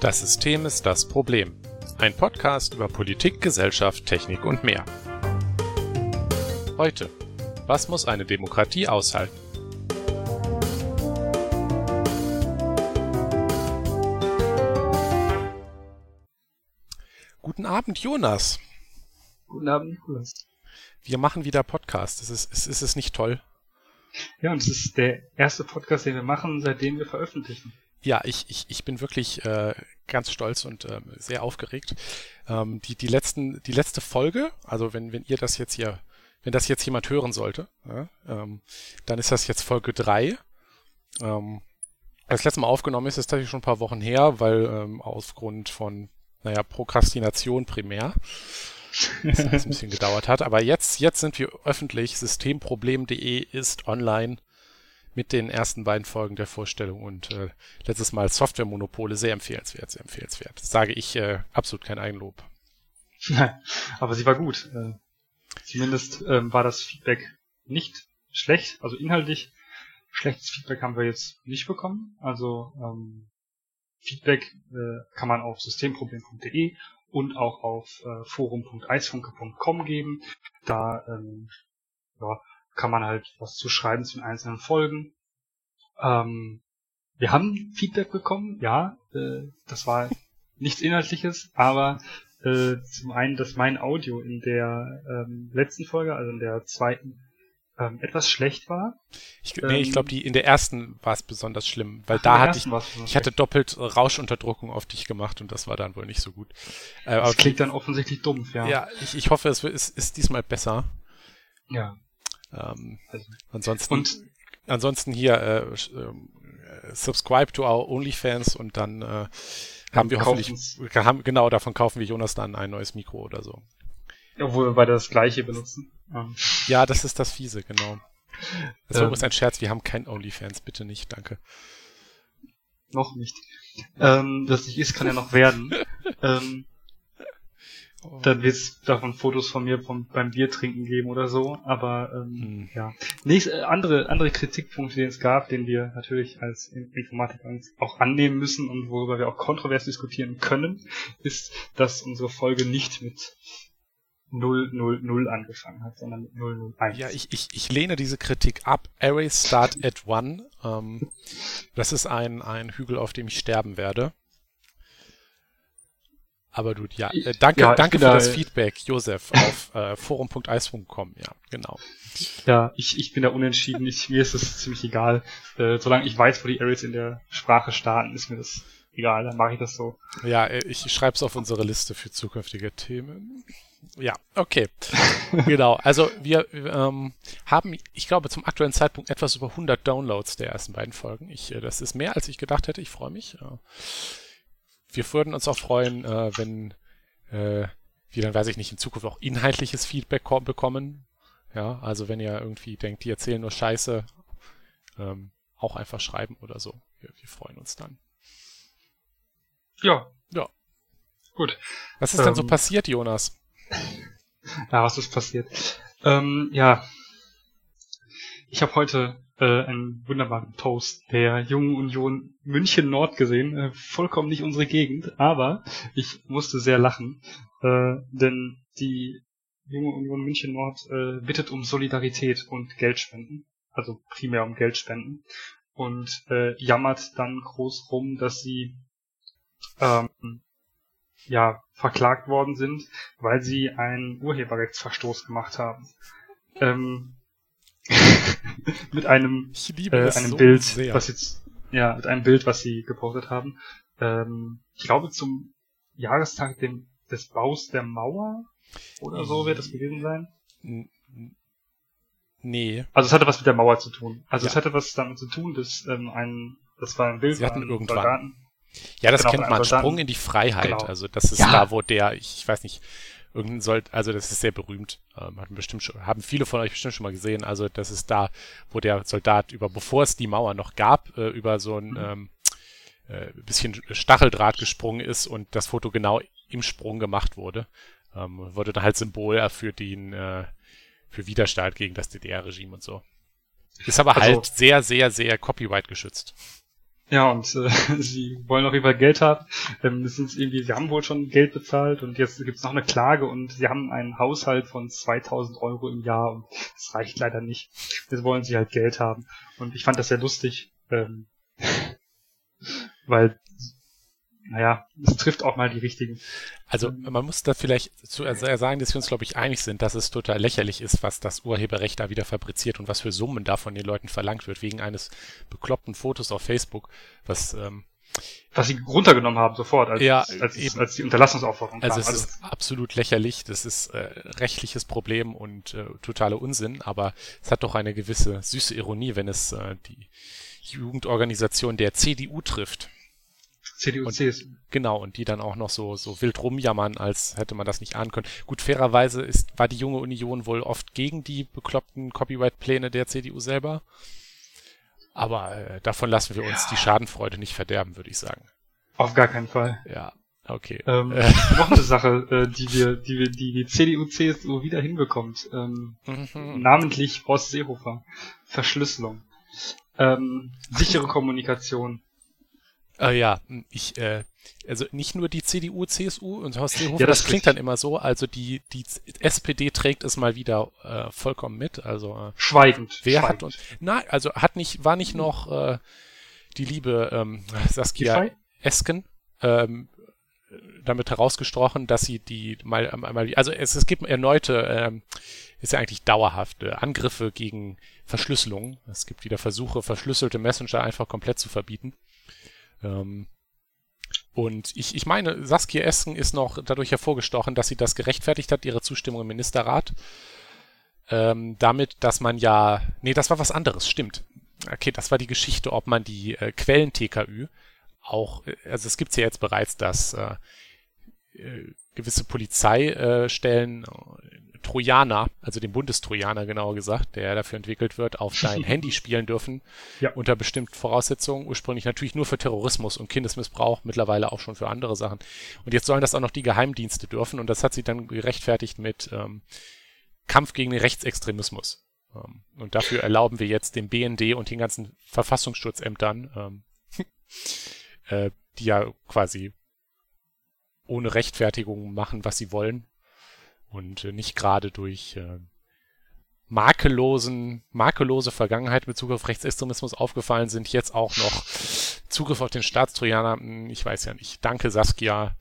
Das System ist das Problem. Ein Podcast über Politik, Gesellschaft, Technik und mehr. Heute. Was muss eine Demokratie aushalten? Guten Abend, Jonas. Guten Abend, Nikolas. Wir machen wieder Podcast. Ist es, ist, ist es nicht toll? Ja, und es ist der erste Podcast, den wir machen, seitdem wir veröffentlichen. Ja, ich, ich, ich bin wirklich äh, ganz stolz und äh, sehr aufgeregt. Ähm, die, die, letzten, die letzte Folge, also wenn, wenn ihr das jetzt hier, wenn das jetzt jemand hören sollte, ja, ähm, dann ist das jetzt Folge drei. Ähm, das letzte Mal aufgenommen ist, ist tatsächlich schon ein paar Wochen her, weil ähm, aufgrund von, naja, Prokrastination primär das ein bisschen gedauert hat. Aber jetzt, jetzt sind wir öffentlich. Systemproblem.de ist online mit den ersten beiden Folgen der Vorstellung und äh, letztes Mal Softwaremonopole sehr empfehlenswert, sehr empfehlenswert. Das sage ich äh, absolut kein Eigenlob. Aber sie war gut. Äh, zumindest ähm, war das Feedback nicht schlecht, also inhaltlich schlechtes Feedback haben wir jetzt nicht bekommen. Also ähm, Feedback äh, kann man auf systemproblem.de und auch auf äh, forum.eisfunke.com geben. Da ähm, ja, kann man halt was zu schreiben zu den einzelnen Folgen. Ähm, wir haben Feedback bekommen, ja, äh, das war nichts Inhaltliches, aber äh, zum einen, dass mein Audio in der ähm, letzten Folge, also in der zweiten, ähm, etwas schlecht war. Ich, nee, ich glaube, die in der ersten war es besonders schlimm, weil Ach, da hatte ich, ich hatte doppelt Rauschunterdrückung auf dich gemacht und das war dann wohl nicht so gut. Äh, das klingt dann offensichtlich dumpf, ja. Ja, ich, ich hoffe, es ist, ist diesmal besser. Ja. Ähm, also. ansonsten, und, ansonsten hier äh, äh, subscribe to our OnlyFans und dann äh, haben wir hoffentlich, haben, genau, davon kaufen wir Jonas dann ein neues Mikro oder so. Obwohl wir beide das gleiche benutzen. Ja, das ist das Fiese, genau. Das ähm, ist ein Scherz, wir haben kein OnlyFans, bitte nicht, danke. Noch nicht. Ähm, das nicht ist, kann ja noch werden. ähm, Oh. Dann wird es davon Fotos von mir vom, beim Bier trinken geben oder so. Aber ähm, hm. ja. Nächst, äh, andere, andere Kritikpunkte, die es gab, den wir natürlich als Informatiker auch annehmen müssen und worüber wir auch kontrovers diskutieren können, ist, dass unsere Folge nicht mit 000 angefangen hat, sondern mit 001. Ja, ich, ich, ich lehne diese Kritik ab. Arrays start at one. Ähm, das ist ein, ein Hügel, auf dem ich sterben werde. Aber du, ja, äh, danke, ja, danke für da, das Feedback, Josef, auf äh, forum.eis.com, ja, genau. Ja, ich, ich bin da unentschieden, ich, mir ist es ziemlich egal. Äh, solange ich weiß, wo die Arrays in der Sprache starten, ist mir das egal, dann mache ich das so. Ja, äh, ich schreibe es auf unsere Liste für zukünftige Themen. Ja, okay. genau. Also wir ähm, haben, ich glaube, zum aktuellen Zeitpunkt etwas über 100 Downloads der ersten beiden Folgen. Ich, äh, das ist mehr, als ich gedacht hätte. Ich freue mich. Äh, wir würden uns auch freuen, äh, wenn äh, wir dann, weiß ich nicht, in Zukunft auch inhaltliches Feedback bekommen. Ja, also wenn ihr irgendwie denkt, die erzählen nur Scheiße, ähm, auch einfach schreiben oder so. Wir, wir freuen uns dann. Ja. Ja. Gut. Was ist ähm, denn so ähm. passiert, Jonas? Ja, was ist passiert? Ähm, ja. Ich habe heute äh, einen wunderbaren Toast der Jungen Union München Nord gesehen. Äh, vollkommen nicht unsere Gegend, aber ich musste sehr lachen, äh, denn die Junge Union München Nord äh, bittet um Solidarität und Geldspenden, also primär um Geldspenden und äh, jammert dann groß rum, dass sie ähm, ja verklagt worden sind, weil sie einen Urheberrechtsverstoß gemacht haben. Ähm, mit einem, äh, einem so Bild, sehr. was jetzt, ja, mit einem Bild, was sie gepostet haben. Ähm, ich glaube zum Jahrestag dem, des Baus der Mauer oder so wird das gewesen sein. Nee. Also es hatte was mit der Mauer zu tun. Also ja. es hatte was damit zu tun, dass ähm, ein, das war ein Bild Sie hatten irgendwann. Soldaten. Ja, das genau, kennt man. Sprung in die Freiheit. Genau. Also das ist ja. da, wo der, ich weiß nicht, irgendein soll, also das ist sehr berühmt, ähm, haben bestimmt schon, haben viele von euch bestimmt schon mal gesehen. Also das ist da, wo der Soldat über, bevor es die Mauer noch gab, äh, über so ein mhm. ähm, äh, bisschen Stacheldraht gesprungen ist und das Foto genau im Sprung gemacht wurde. Ähm, wurde dann halt Symbol für den, äh, für Widerstand gegen das DDR-Regime und so. Ist aber also, halt sehr, sehr, sehr copyright geschützt. Ja, und äh, sie wollen auf jeden Fall Geld haben. Ähm, das sind irgendwie, sie haben wohl schon Geld bezahlt und jetzt gibt's noch eine Klage und sie haben einen Haushalt von 2000 Euro im Jahr und das reicht leider nicht. Jetzt wollen sie halt Geld haben. Und ich fand das sehr lustig, ähm, weil naja, es trifft auch mal die richtigen. Also man muss da vielleicht zu sagen, dass wir uns, glaube ich, einig sind, dass es total lächerlich ist, was das Urheberrecht da wieder fabriziert und was für Summen da von den Leuten verlangt wird, wegen eines bekloppten Fotos auf Facebook, was ähm, was sie runtergenommen haben sofort, als, ja, als, als, als die Unterlassungsaufforderung also kam. Es also es ist absolut lächerlich, das ist äh, rechtliches Problem und äh, totale Unsinn, aber es hat doch eine gewisse süße Ironie, wenn es äh, die Jugendorganisation der CDU trifft. CDU, und, CSU. Genau, und die dann auch noch so, so wild rumjammern, als hätte man das nicht ahnen können. Gut, fairerweise ist, war die junge Union wohl oft gegen die bekloppten Copyright-Pläne der CDU selber. Aber äh, davon lassen wir uns ja. die Schadenfreude nicht verderben, würde ich sagen. Auf gar keinen Fall. Ja, okay. Ähm, äh. Noch eine Sache, äh, die wir, die wir, die die CDU, CSU wieder hinbekommt. Ähm, mhm. Namentlich Horst Seehofer. Verschlüsselung. Ähm, sichere Kommunikation. Äh, ja, ich, äh, also nicht nur die CDU, CSU und Horst Seehofer, ja, das, das klingt dann immer so, also die, die SPD trägt es mal wieder äh, vollkommen mit, also äh, schweigend. Wer schweigend. hat und nein, also hat nicht, war nicht noch äh, die liebe ähm, Saskia Esken ähm, damit herausgesprochen, dass sie die mal, mal also es, es gibt erneute, ähm, ist ja eigentlich dauerhafte Angriffe gegen Verschlüsselung. Es gibt wieder Versuche, verschlüsselte Messenger einfach komplett zu verbieten. Ähm, und ich, ich meine, Saskia Esken ist noch dadurch hervorgestochen, dass sie das gerechtfertigt hat, ihre Zustimmung im Ministerrat. Ähm, damit, dass man ja, nee, das war was anderes, stimmt. Okay, das war die Geschichte, ob man die äh, Quellen-TKÜ auch, äh, also es gibt ja jetzt bereits, dass äh, äh, gewisse Polizeistellen äh, Trojaner, also den Bundestrojaner genauer gesagt, der dafür entwickelt wird, auf dein Handy spielen dürfen, ja. unter bestimmten Voraussetzungen. Ursprünglich natürlich nur für Terrorismus und Kindesmissbrauch, mittlerweile auch schon für andere Sachen. Und jetzt sollen das auch noch die Geheimdienste dürfen und das hat sie dann gerechtfertigt mit ähm, Kampf gegen den Rechtsextremismus. Ähm, und dafür erlauben wir jetzt dem BND und den ganzen Verfassungsschutzämtern, ähm, äh, die ja quasi ohne Rechtfertigung machen, was sie wollen, und äh, nicht gerade durch äh, makellosen, makellose Vergangenheit in Bezug auf Rechtsextremismus aufgefallen sind, jetzt auch noch Zugriff auf den Staatstrojaner. Hm, ich weiß ja nicht. Danke, Saskia.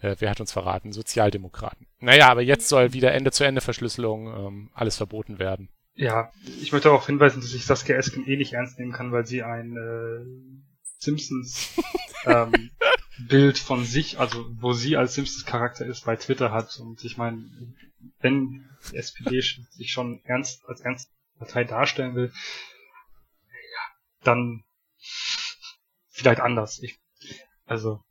Äh, wer hat uns verraten? Sozialdemokraten. Naja, aber jetzt soll wieder Ende-zu-Ende-Verschlüsselung ähm, alles verboten werden. Ja, ich möchte auch hinweisen, dass ich Saskia Esken eh nicht ernst nehmen kann, weil sie ein äh, Simpsons ähm, Bild von sich, also wo sie als Simpsons Charakter ist, bei Twitter hat. Und ich meine, wenn die SPD sich schon ernst als ernst Partei darstellen will, ja, dann vielleicht anders. Ich, also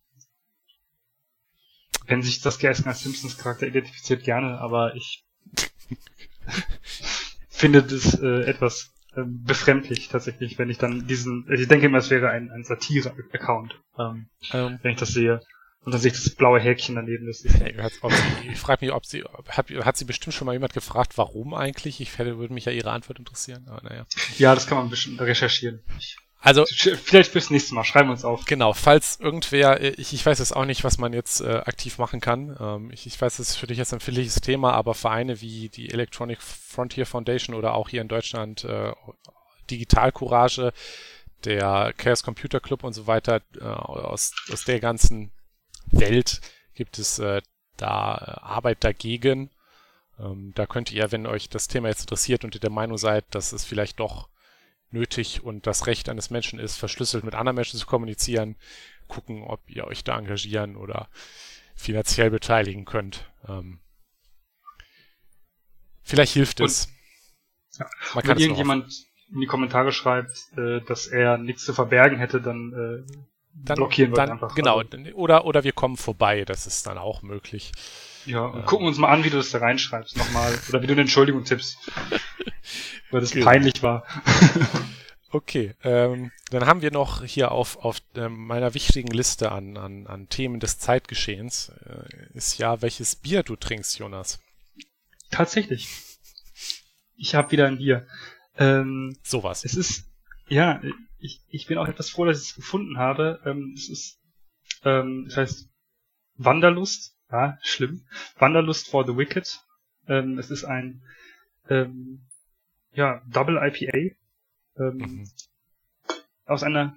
wenn sich das Gersten als Simpsons Charakter identifiziert, gerne, aber ich finde das äh, etwas befremdlich tatsächlich, wenn ich dann diesen, ich denke immer, es wäre ein, ein Satire-Account, ähm, ähm. wenn ich das sehe. Und dann sehe ich das blaue Häkchen daneben. Das ist ich frage mich, ob sie, hat, hat sie bestimmt schon mal jemand gefragt, warum eigentlich? Ich hätte, würde mich ja ihre Antwort interessieren. Aber naja. Ja, das kann man bestimmt recherchieren. Ich also vielleicht fürs nächste Mal. Schreiben wir uns auf. Genau, falls irgendwer, ich, ich weiß jetzt auch nicht, was man jetzt äh, aktiv machen kann. Ähm, ich, ich weiß, es ist für dich jetzt ein empfindliches Thema, aber Vereine wie die Electronic Frontier Foundation oder auch hier in Deutschland äh, Digital Courage, der Chaos Computer Club und so weiter, äh, aus, aus der ganzen Welt gibt es äh, da äh, Arbeit dagegen. Ähm, da könnt ihr, wenn euch das Thema jetzt interessiert und ihr der Meinung seid, dass es vielleicht doch nötig und das Recht eines Menschen ist, verschlüsselt mit anderen Menschen zu kommunizieren, gucken, ob ihr euch da engagieren oder finanziell beteiligen könnt. Ähm, vielleicht hilft es. Und, ja. Wenn irgendjemand in die Kommentare schreibt, äh, dass er nichts zu verbergen hätte, dann, äh, dann blockieren wir dann, einfach. Genau, also. oder, oder wir kommen vorbei, das ist dann auch möglich. Ja, und ähm. gucken uns mal an, wie du das da reinschreibst nochmal. Oder wie du eine Entschuldigung tippst. weil das genau. peinlich war. okay, ähm, dann haben wir noch hier auf, auf ähm, meiner wichtigen Liste an, an, an Themen des Zeitgeschehens äh, ist ja, welches Bier du trinkst, Jonas. Tatsächlich. Ich habe wieder ein Bier. Ähm, Sowas. Es ist, ja, ich, ich bin auch etwas froh, dass ich es gefunden habe. Ähm, es ist, ähm, das heißt Wanderlust, ja, schlimm. Wanderlust for the Wicked. Ähm, es ist ein, ähm, ja, Double IPA. Ähm, mhm. Aus einer,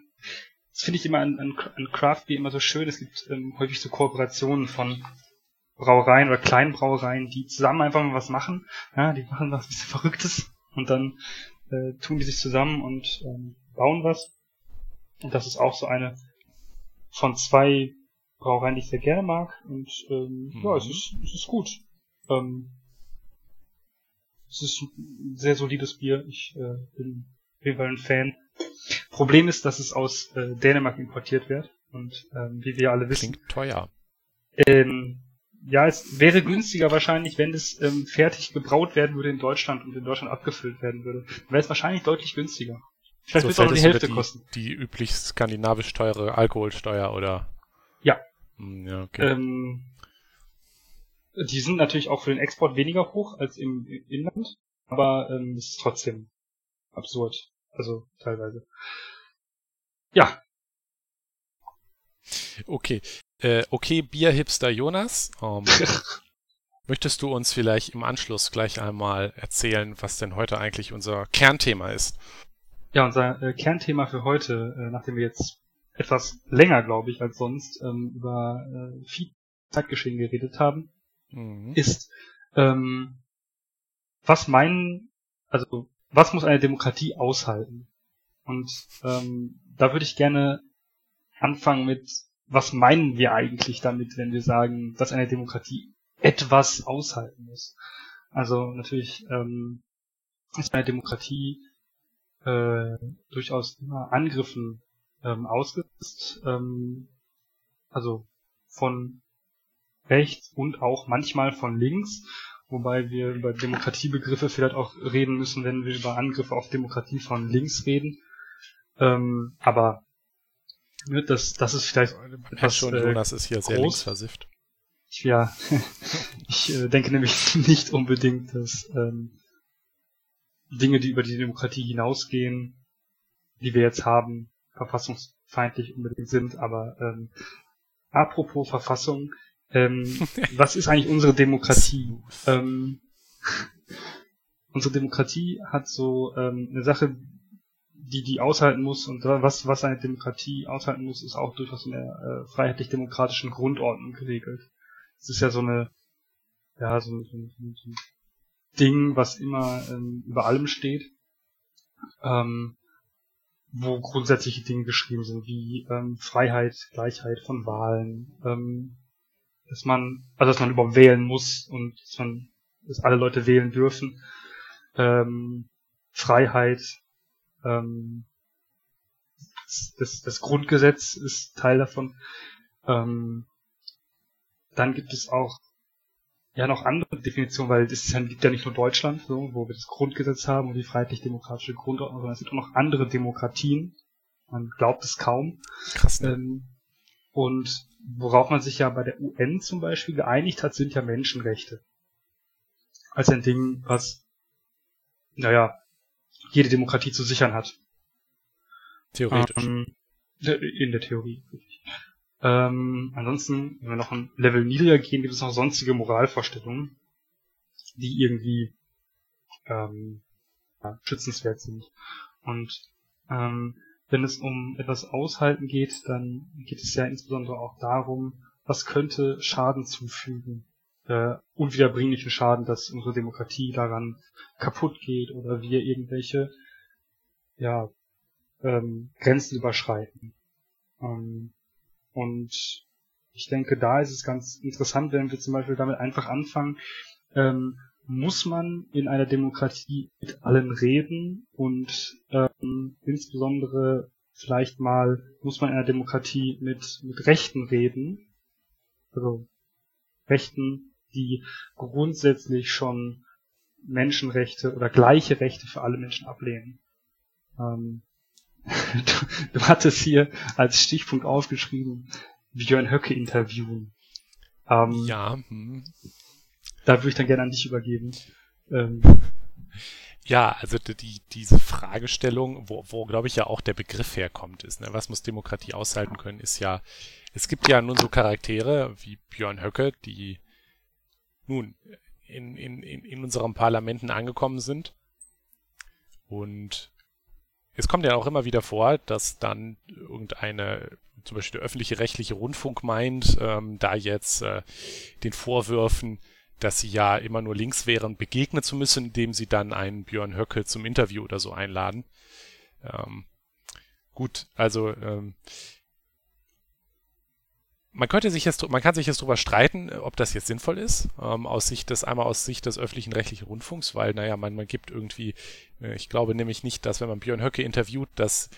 das finde ich immer an, an, an Craft Beer immer so schön. Es gibt ähm, häufig so Kooperationen von Brauereien oder kleinen Brauereien, die zusammen einfach mal was machen. Ja, die machen was bisschen Verrücktes und dann äh, tun die sich zusammen und ähm, bauen was. Und das ist auch so eine von zwei Brauereien, die ich sehr gerne mag. Und ähm, mhm. ja, es ist, es ist gut. Ähm, es ist ein sehr solides Bier. Ich äh, bin auf jeden Fall ein Fan. Problem ist, dass es aus äh, Dänemark importiert wird. Und ähm, wie wir alle wissen. Klingt teuer. Ähm, ja, es wäre günstiger wahrscheinlich, wenn es ähm, fertig gebraut werden würde in Deutschland und in Deutschland abgefüllt werden würde. Dann wäre es wahrscheinlich deutlich günstiger. Vielleicht so wird es auch nur die Hälfte die, kosten. Die üblich skandinavisch teure Alkoholsteuer oder? Ja. Hm, ja, okay. Ähm, die sind natürlich auch für den Export weniger hoch als im, Inland, aber ähm, es ist trotzdem absurd. Also teilweise. Ja. Okay. Äh, okay, Bierhipster Jonas. Ähm, möchtest du uns vielleicht im Anschluss gleich einmal erzählen, was denn heute eigentlich unser Kernthema ist? Ja, unser äh, Kernthema für heute, äh, nachdem wir jetzt etwas länger, glaube ich, als sonst ähm, über äh, viel Zeitgeschehen geredet haben, mhm. ist, ähm, was meinen, also was muss eine Demokratie aushalten? Und ähm, da würde ich gerne anfangen mit, was meinen wir eigentlich damit, wenn wir sagen, dass eine Demokratie etwas aushalten muss? Also natürlich ähm, ist eine Demokratie äh, durchaus immer Angriffen ähm, ausgesetzt, ähm, also von rechts und auch manchmal von links, wobei wir über Demokratiebegriffe vielleicht auch reden müssen, wenn wir über Angriffe auf Demokratie von links reden. Ähm, aber ne, das, das ist vielleicht etwas schon, äh, Jonas ist hier groß. sehr linksversifft. Ja, ich äh, denke nämlich nicht unbedingt, dass ähm, Dinge, die über die Demokratie hinausgehen, die wir jetzt haben, verfassungsfeindlich unbedingt sind. Aber ähm, apropos Verfassung, ähm, was ist eigentlich unsere Demokratie? ähm, unsere Demokratie hat so ähm, eine Sache, die die aushalten muss und was was eine Demokratie aushalten muss, ist auch durchaus in der äh, freiheitlich-demokratischen Grundordnung geregelt. Es ist ja so eine ja so, so, so, so ein Ding, was immer ähm, über allem steht. Ähm, wo grundsätzliche Dinge geschrieben sind, wie ähm, Freiheit, Gleichheit von Wahlen, ähm, dass man, also dass man überhaupt wählen muss und dass man, dass alle Leute wählen dürfen, ähm, Freiheit, ähm, das, das Grundgesetz ist Teil davon. Ähm, dann gibt es auch ja noch andere Definitionen, weil es gibt ja nicht nur Deutschland, so, wo wir das Grundgesetz haben und die freiheitlich-demokratische Grundordnung, sondern es gibt auch noch andere Demokratien. Man glaubt es kaum. Krass. Ne? Ähm, und worauf man sich ja bei der UN zum Beispiel geeinigt hat, sind ja Menschenrechte. Als ein Ding, was, naja, jede Demokratie zu sichern hat. Theoretisch. Ähm, in der Theorie. Ähm, ansonsten, wenn wir noch ein Level niedriger gehen, gibt es noch sonstige Moralvorstellungen, die irgendwie ähm, ja, schützenswert sind. Und ähm, wenn es um etwas aushalten geht, dann geht es ja insbesondere auch darum, was könnte Schaden zufügen, äh, unwiederbringlichen Schaden, dass unsere Demokratie daran kaputt geht oder wir irgendwelche ja, ähm, Grenzen überschreiten. Ähm, und ich denke, da ist es ganz interessant, wenn wir zum Beispiel damit einfach anfangen, ähm, muss man in einer Demokratie mit allen reden und ähm, insbesondere vielleicht mal muss man in einer Demokratie mit, mit Rechten reden. Also Rechten, die grundsätzlich schon Menschenrechte oder gleiche Rechte für alle Menschen ablehnen. Ähm, du, du hattest hier als Stichpunkt aufgeschrieben, Björn Höcke interviewen. Ähm, ja. Hm. Da würde ich dann gerne an dich übergeben. Ähm, Ja, also die, diese Fragestellung, wo, wo glaube ich ja auch der Begriff herkommt, ist, ne, was muss Demokratie aushalten können, ist ja, es gibt ja nun so Charaktere wie Björn Höcke, die nun in, in, in, in unseren Parlamenten angekommen sind. Und es kommt ja auch immer wieder vor, dass dann irgendeine, zum Beispiel der öffentliche rechtliche Rundfunk meint, ähm, da jetzt äh, den Vorwürfen, dass sie ja immer nur links wären, begegnen zu müssen, indem sie dann einen Björn Höcke zum Interview oder so einladen. Ähm, gut, also ähm, man könnte sich jetzt, man kann sich jetzt darüber streiten, ob das jetzt sinnvoll ist, ähm, aus Sicht des, einmal aus Sicht des öffentlichen rechtlichen Rundfunks, weil, naja, man, man gibt irgendwie, äh, ich glaube nämlich nicht, dass wenn man Björn Höcke interviewt, dass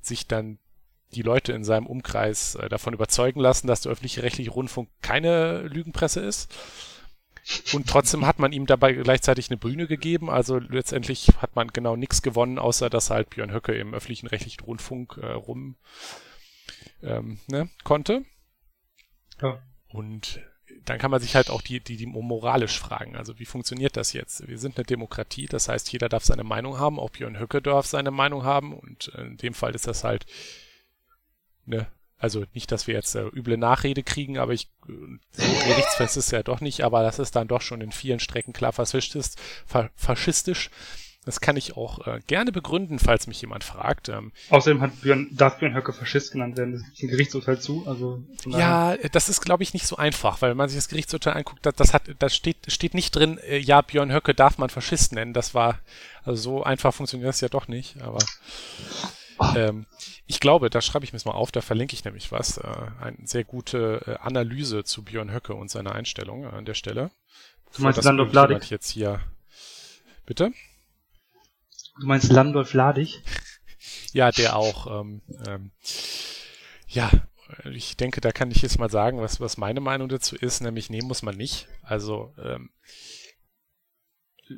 sich dann die Leute in seinem Umkreis äh, davon überzeugen lassen, dass der öffentliche rechtliche Rundfunk keine Lügenpresse ist. Und trotzdem hat man ihm dabei gleichzeitig eine Bühne gegeben. Also letztendlich hat man genau nichts gewonnen, außer dass halt Björn Höcke im öffentlichen rechtlichen Rundfunk äh, rum ähm, ne, konnte. Ja. Und dann kann man sich halt auch die, die, die moralisch fragen. Also wie funktioniert das jetzt? Wir sind eine Demokratie, das heißt, jeder darf seine Meinung haben, auch Björn Höcke darf seine Meinung haben und in dem Fall ist das halt ne, also nicht, dass wir jetzt äh, üble Nachrede kriegen, aber ich so gerichtsfest ist ja doch nicht, aber das ist dann doch schon in vielen Strecken klar faschistisch. Fa faschistisch. Das kann ich auch äh, gerne begründen, falls mich jemand fragt. Ähm, Außerdem hat Björn, darf Björn Höcke Faschist genannt werden. Das ist ein Gerichtsurteil zu. Also ja, das ist, glaube ich, nicht so einfach, weil wenn man sich das Gerichtsurteil anguckt, das, das hat, das steht, steht nicht drin, äh, ja, Björn Höcke darf man Faschist nennen. Das war, also so einfach funktioniert das ja doch nicht, aber ähm, ich glaube, da schreibe ich mir mal auf, da verlinke ich nämlich was. Äh, eine sehr gute äh, Analyse zu Björn Höcke und seiner Einstellung an der Stelle. Du meinst Landolf Ladig? jetzt hier. Bitte? Du meinst Landolf Ladig? ja, der auch. Ähm, ähm, ja, ich denke, da kann ich jetzt mal sagen, was, was meine Meinung dazu ist, nämlich nehmen muss man nicht. Also ähm,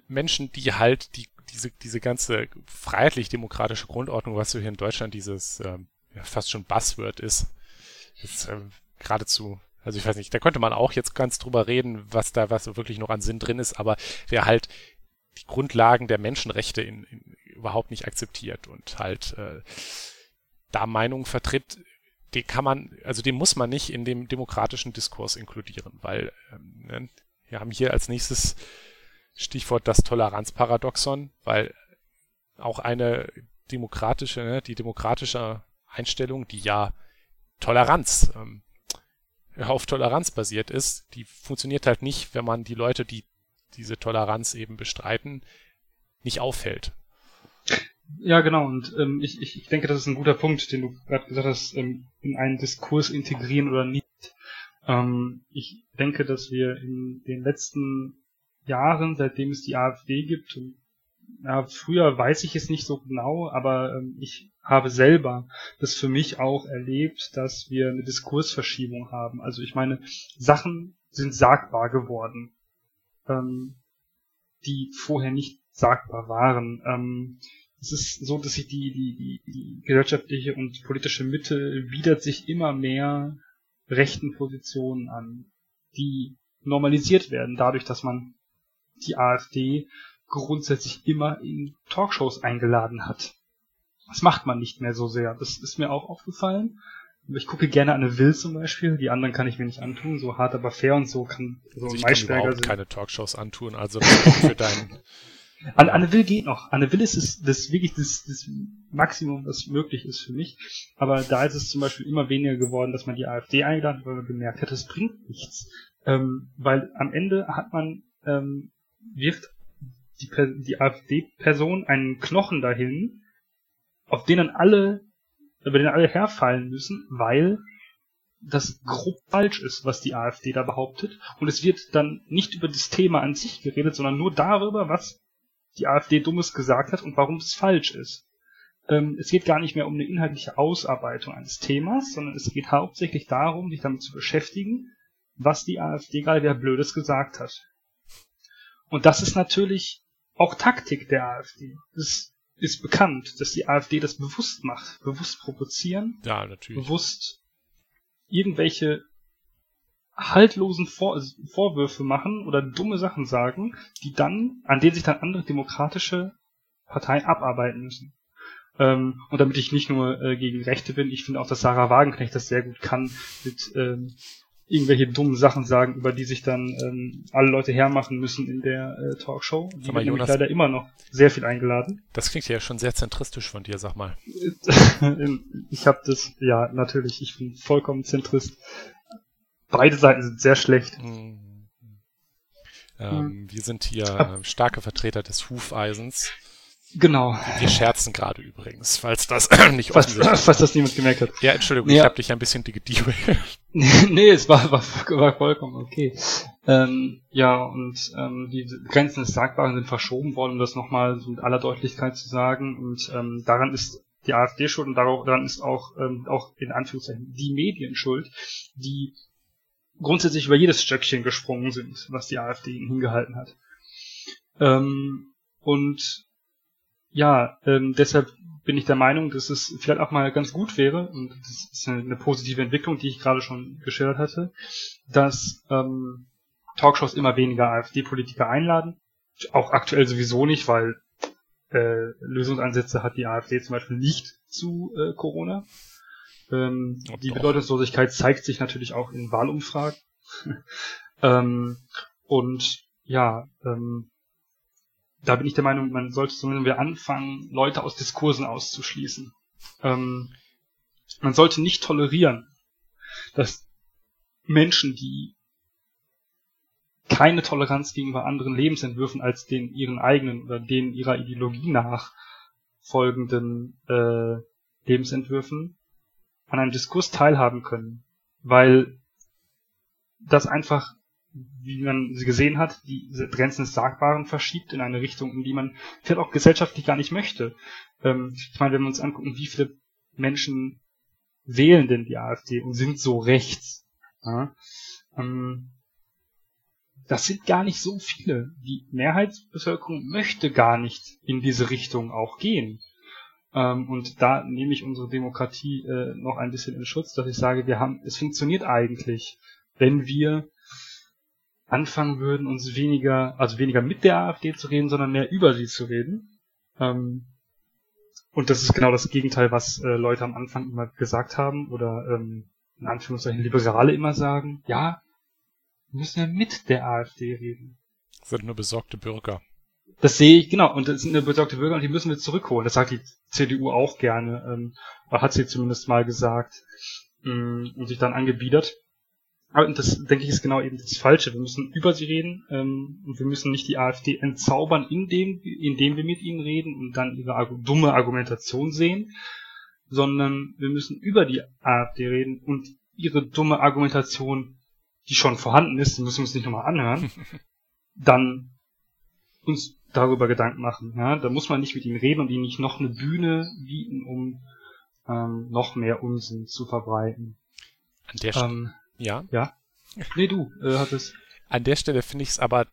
Menschen, die halt die diese, diese ganze freiheitlich-demokratische Grundordnung, was so hier in Deutschland dieses ähm, ja, fast schon Buzzword ist, ist ähm, geradezu, also ich weiß nicht, da könnte man auch jetzt ganz drüber reden, was da was wirklich noch an Sinn drin ist, aber der halt die Grundlagen der Menschenrechte in, in, überhaupt nicht akzeptiert und halt äh, da Meinungen vertritt, den kann man, also den muss man nicht in dem demokratischen Diskurs inkludieren, weil ähm, ne, wir haben hier als nächstes Stichwort das Toleranzparadoxon, weil auch eine demokratische, ne, die demokratische Einstellung, die ja Toleranz, ähm, auf Toleranz basiert ist, die funktioniert halt nicht, wenn man die Leute, die diese Toleranz eben bestreiten, nicht aufhält. Ja, genau. Und ähm, ich, ich, denke, das ist ein guter Punkt, den du gerade gesagt hast, ähm, in einen Diskurs integrieren oder nicht. Ähm, ich denke, dass wir in den letzten Jahren, seitdem es die AfD gibt. Ja, früher weiß ich es nicht so genau, aber ähm, ich habe selber das für mich auch erlebt, dass wir eine Diskursverschiebung haben. Also ich meine, Sachen sind sagbar geworden, ähm, die vorher nicht sagbar waren. Ähm, es ist so, dass sich die, die, die, die gesellschaftliche und politische Mitte widert sich immer mehr rechten Positionen an, die normalisiert werden, dadurch, dass man die AfD grundsätzlich immer in Talkshows eingeladen hat. Das macht man nicht mehr so sehr. Das ist mir auch aufgefallen. Ich gucke gerne Anne Will zum Beispiel, die anderen kann ich mir nicht antun, so hart aber fair und so kann so also ich Maischberger kann keine Talkshows antun, also für deinen Anne, Anne Will geht noch. Anne Will ist das, das wirklich das, das Maximum, was möglich ist für mich. Aber da ist es zum Beispiel immer weniger geworden, dass man die AfD eingeladen hat, weil man gemerkt hat, das bringt nichts. Ähm, weil am Ende hat man ähm, wirft die, die AfD-Person einen Knochen dahin, auf den dann alle, über den alle herfallen müssen, weil das grob falsch ist, was die AfD da behauptet. Und es wird dann nicht über das Thema an sich geredet, sondern nur darüber, was die AfD Dummes gesagt hat und warum es falsch ist. Ähm, es geht gar nicht mehr um eine inhaltliche Ausarbeitung eines Themas, sondern es geht hauptsächlich darum, sich damit zu beschäftigen, was die AfD gerade wieder Blödes gesagt hat. Und das ist natürlich auch Taktik der AfD. Das ist bekannt, dass die AfD das bewusst macht. Bewusst provozieren. Ja. Bewusst irgendwelche haltlosen Vor Vorwürfe machen oder dumme Sachen sagen, die dann, an denen sich dann andere demokratische Parteien abarbeiten müssen. Ähm, und damit ich nicht nur äh, gegen Rechte bin, ich finde auch, dass Sarah Wagenknecht das sehr gut kann, mit ähm, irgendwelche dummen Sachen sagen, über die sich dann ähm, alle Leute hermachen müssen in der äh, Talkshow. Die nämlich Jonas- leider immer noch sehr viel eingeladen. Das klingt ja schon sehr zentristisch von dir, sag mal. ich habe das, ja, natürlich, ich bin vollkommen Zentrist. Beide Seiten sind sehr schlecht. Mhm. Ähm, Wir sind hier äh, starke Vertreter des Hufeisens. Genau. Wir scherzen gerade übrigens, falls das nicht offensichtlich was das niemand gemerkt hat. Ja, Entschuldigung, Ja. ich habe dich ein bisschen digediebelt. nee, es war, war, war vollkommen okay. Ähm, ja, und ähm, die Grenzen des Sagbaren sind verschoben worden, um das nochmal so mit aller Deutlichkeit zu sagen. Und ähm, daran ist die AfD schuld und daran ist auch, ähm, auch in Anführungszeichen die Medien schuld, die grundsätzlich über jedes Stöckchen gesprungen sind, was die AfD ihnen hingehalten hat. Ähm, und ja, ähm, deshalb bin ich der Meinung, dass es vielleicht auch mal ganz gut wäre, und das ist eine, eine positive Entwicklung, die ich gerade schon geschildert hatte, dass ähm, Talkshows immer weniger AfD-Politiker einladen. Auch aktuell sowieso nicht, weil äh, Lösungsansätze hat die AfD zum Beispiel nicht zu äh, Corona. Ähm, die doch. Bedeutungslosigkeit zeigt sich natürlich auch in Wahlumfragen. ähm, und ja, ähm, da bin ich der Meinung, man sollte zumindest wieder anfangen, Leute aus Diskursen auszuschließen. Ähm, man sollte nicht tolerieren, dass Menschen, die keine Toleranz gegenüber anderen Lebensentwürfen als den ihren eigenen oder denen ihrer Ideologie nach folgenden äh, Lebensentwürfen an einem Diskurs teilhaben können, weil das einfach, wie man sie gesehen hat, die Grenzen des Sagbaren verschiebt in eine Richtung, in die man vielleicht auch gesellschaftlich gar nicht möchte. Ähm, ich meine, wenn wir uns angucken, wie viele Menschen wählen denn die AfD und sind so rechts, ja, ähm, das sind gar nicht so viele. Die Mehrheitsbevölkerung möchte gar nicht in diese Richtung auch gehen. Ähm, und da nehme ich unsere Demokratie äh, noch ein bisschen in Schutz, dass ich sage, wir haben, es funktioniert eigentlich, wenn wir anfangen würden, uns weniger, also weniger mit der AfD zu reden, sondern mehr über sie zu reden. Ähm, und das ist genau das Gegenteil, was äh, Leute am Anfang immer gesagt haben oder ähm, in Anführungszeichen Liberale immer sagen. Ja, wir müssen ja mit der AfD reden. Das sind nur besorgte Bürger. Das sehe ich, genau, und das sind eine besorgte Bürger und die müssen wir zurückholen. Das sagt die CDU auch gerne, ähm, hat sie zumindest mal gesagt ähm, und sich dann angebiedert. Aber das, denke ich, ist genau eben das Falsche. Wir müssen über sie reden ähm, und wir müssen nicht die AfD entzaubern, indem, indem wir mit ihnen reden und dann ihre dumme Argumentation sehen, sondern wir müssen über die AfD reden und ihre dumme Argumentation, die schon vorhanden ist, die müssen wir uns nicht nochmal anhören, dann uns darüber Gedanken machen. Ja? Da muss man nicht mit ihnen reden und ihnen nicht noch eine Bühne bieten, um ähm, noch mehr Unsinn zu verbreiten. An der, St- Ähm, ja, ja. Nee, du äh, hattest. an der Stelle finde ich es aber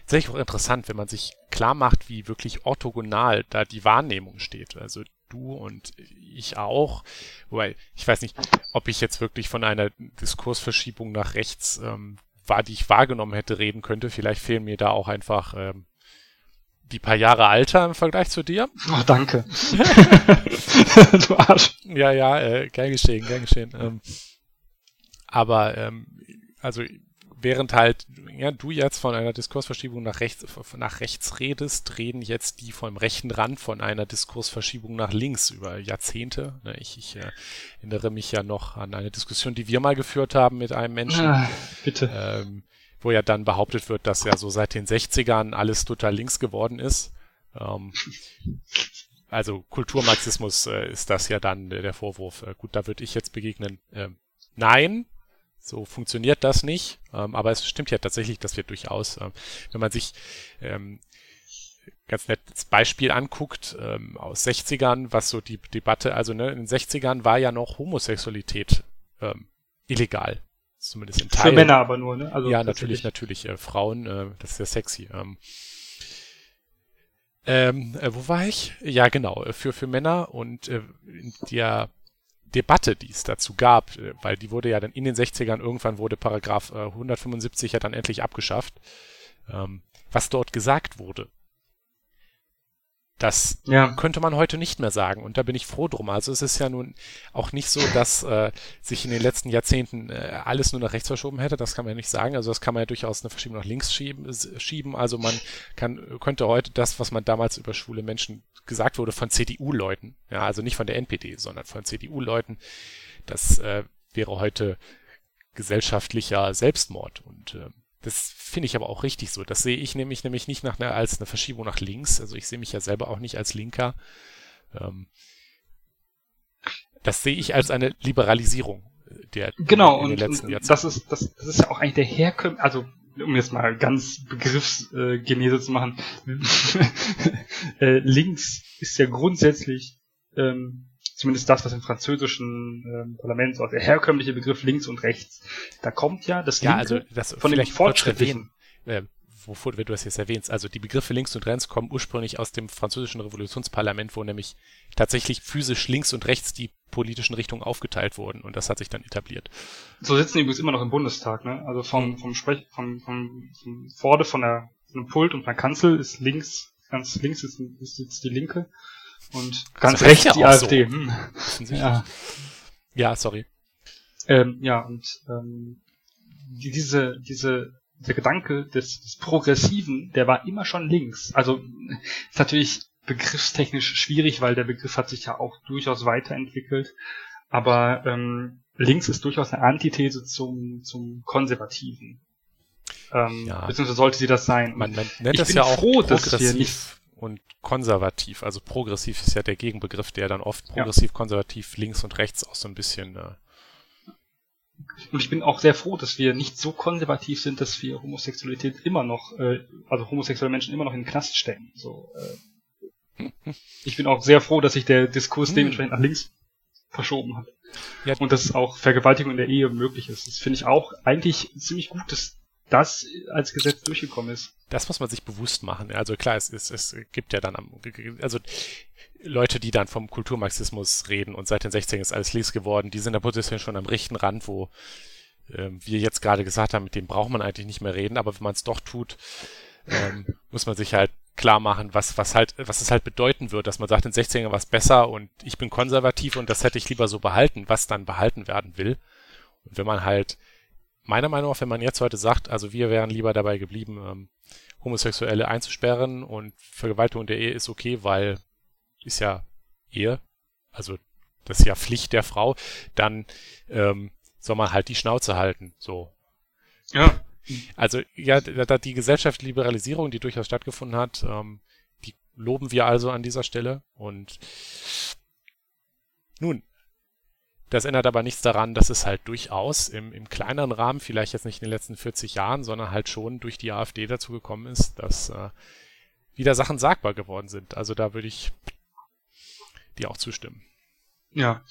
tatsächlich auch interessant, wenn man sich klar macht, wie wirklich orthogonal da die Wahrnehmung steht. Also du und ich auch. Wobei, ich weiß nicht, ob ich jetzt wirklich von einer Diskursverschiebung nach rechts ähm, war, die ich wahrgenommen hätte, reden könnte. Vielleicht fehlen mir da auch einfach ähm, die paar Jahre Alter im Vergleich zu dir. Oh, danke. du Arsch. Ja, ja, äh, gern geschehen, gern geschehen. Ähm, aber ähm, also während halt ja, du jetzt von einer Diskursverschiebung nach rechts nach rechts redest, reden jetzt die vom rechten Rand von einer Diskursverschiebung nach links über Jahrzehnte. Ne, ich ich äh, erinnere mich ja noch an eine Diskussion, die wir mal geführt haben mit einem Menschen, Ah, bitte. ähm, wo ja dann behauptet wird, dass ja so seit den 60ern alles total links geworden ist. Ähm, also Kulturmarxismus äh, ist das ja dann äh, der Vorwurf. Äh, gut, da würde ich jetzt begegnen. Ähm, nein, so funktioniert das nicht. Ähm, aber es stimmt ja tatsächlich, dass wir durchaus, ähm, wenn man sich ähm, ganz nettes Beispiel anguckt ähm, aus 60ern, was so die Debatte, also ne, in den 60ern war ja noch Homosexualität ähm, illegal. Zumindest in Für Teilen. Männer aber nur, ne? Also ja, natürlich, natürlich. Äh, Frauen, äh, das ist ja sexy. Ähm, ähm, äh, wo war ich? Ja, genau, äh, für, für Männer und äh, in der Debatte, die es dazu gab, äh, weil die wurde ja dann in den 60ern, irgendwann wurde Paragraph äh, 175 ja dann endlich abgeschafft, ähm, was dort gesagt wurde. Das ja. könnte man heute nicht mehr sagen und da bin ich froh drum. Also es ist ja nun auch nicht so, dass äh, sich in den letzten Jahrzehnten äh, alles nur nach rechts verschoben hätte. Das kann man ja nicht sagen. Also das kann man ja durchaus eine Verschiebung nach links schieben. schieben. Also man kann könnte heute das, was man damals über schwule Menschen gesagt wurde von CDU-Leuten, ja, also nicht von der NPD, sondern von CDU-Leuten, das äh, wäre heute gesellschaftlicher Selbstmord und äh, das finde ich aber auch richtig so. Das sehe ich nämlich nämlich nicht nach einer, als eine Verschiebung nach links. Also ich sehe mich ja selber auch nicht als Linker. Ähm, das sehe ich als eine Liberalisierung der genau in, in den letzten und das ist das, das ist ja auch eigentlich der Herkunft, also um jetzt mal ganz Begriffsgenese äh, zu machen, äh, links ist ja grundsätzlich ähm, zumindest das, was im französischen ähm, Parlament so der herkömmliche Begriff links und rechts, da kommt ja das ja, Linke also das von dem Fortschrittlichen. Äh, wovor du das jetzt erwähnst, also die Begriffe links und rechts kommen ursprünglich aus dem französischen Revolutionsparlament, wo nämlich tatsächlich physisch links und rechts die politischen Richtungen aufgeteilt wurden und das hat sich dann etabliert. So sitzen die übrigens immer noch im Bundestag, ne? Also vom, mhm. vom Sprech, vom, vom, vom Vorde von der, von dem Pult und von der Kanzel ist links, ganz links ist, ist jetzt die Linke und ganz rechts ja die AfD. So. Hm. Ja. ja, sorry. Ähm, ja, und ähm, diese, diese, der Gedanke des, des Progressiven, der war immer schon links. Also ist natürlich begriffstechnisch schwierig, weil der Begriff hat sich ja auch durchaus weiterentwickelt. Aber ähm, links ist durchaus eine Antithese zum, zum Konservativen. Ähm, ja. Beziehungsweise sollte sie das sein. Man, man nennt ich das ja auch froh, dass wir nicht und konservativ. Also progressiv ist ja der Gegenbegriff, der dann oft progressiv, ja. konservativ, links und rechts auch so ein bisschen. Äh und ich bin auch sehr froh, dass wir nicht so konservativ sind, dass wir Homosexualität immer noch, äh, also homosexuelle Menschen immer noch in den Knast stecken. So, äh, ich bin auch sehr froh, dass sich der Diskurs hm. dementsprechend nach links verschoben hat. Ja. Und dass auch Vergewaltigung in der Ehe möglich ist. Das finde ich auch eigentlich ziemlich gut, dass das als Gesetz durchgekommen ist. Das muss man sich bewusst machen. Also klar, es, es, es gibt ja dann, also Leute, die dann vom Kulturmarxismus reden und seit den 60ern ist alles links geworden, die sind da Position schon am rechten Rand, wo ähm, wir jetzt gerade gesagt haben, mit dem braucht man eigentlich nicht mehr reden, aber wenn man es doch tut, ähm, muss man sich halt klar machen, was, was halt, was es halt bedeuten wird, dass man sagt, in den 60ern war es besser und ich bin konservativ und das hätte ich lieber so behalten, was dann behalten werden will. Und wenn man halt meiner Meinung nach, wenn man jetzt heute sagt, also wir wären lieber dabei geblieben, ähm, Homosexuelle einzusperren und Vergewaltigung der Ehe ist okay, weil ist ja Ehe, also das ist ja Pflicht der Frau, dann ähm, soll man halt die Schnauze halten, so. Ja. Also ja, da, die Gesellschaftsliberalisierung, die durchaus stattgefunden hat, ähm, die loben wir also an dieser Stelle und nun, das ändert aber nichts daran, dass es halt durchaus im, im kleineren Rahmen, vielleicht jetzt nicht in den letzten 40 Jahren, sondern halt schon durch die AfD dazu gekommen ist, dass äh, wieder Sachen sagbar geworden sind. Also da würde ich dir auch zustimmen. Ja,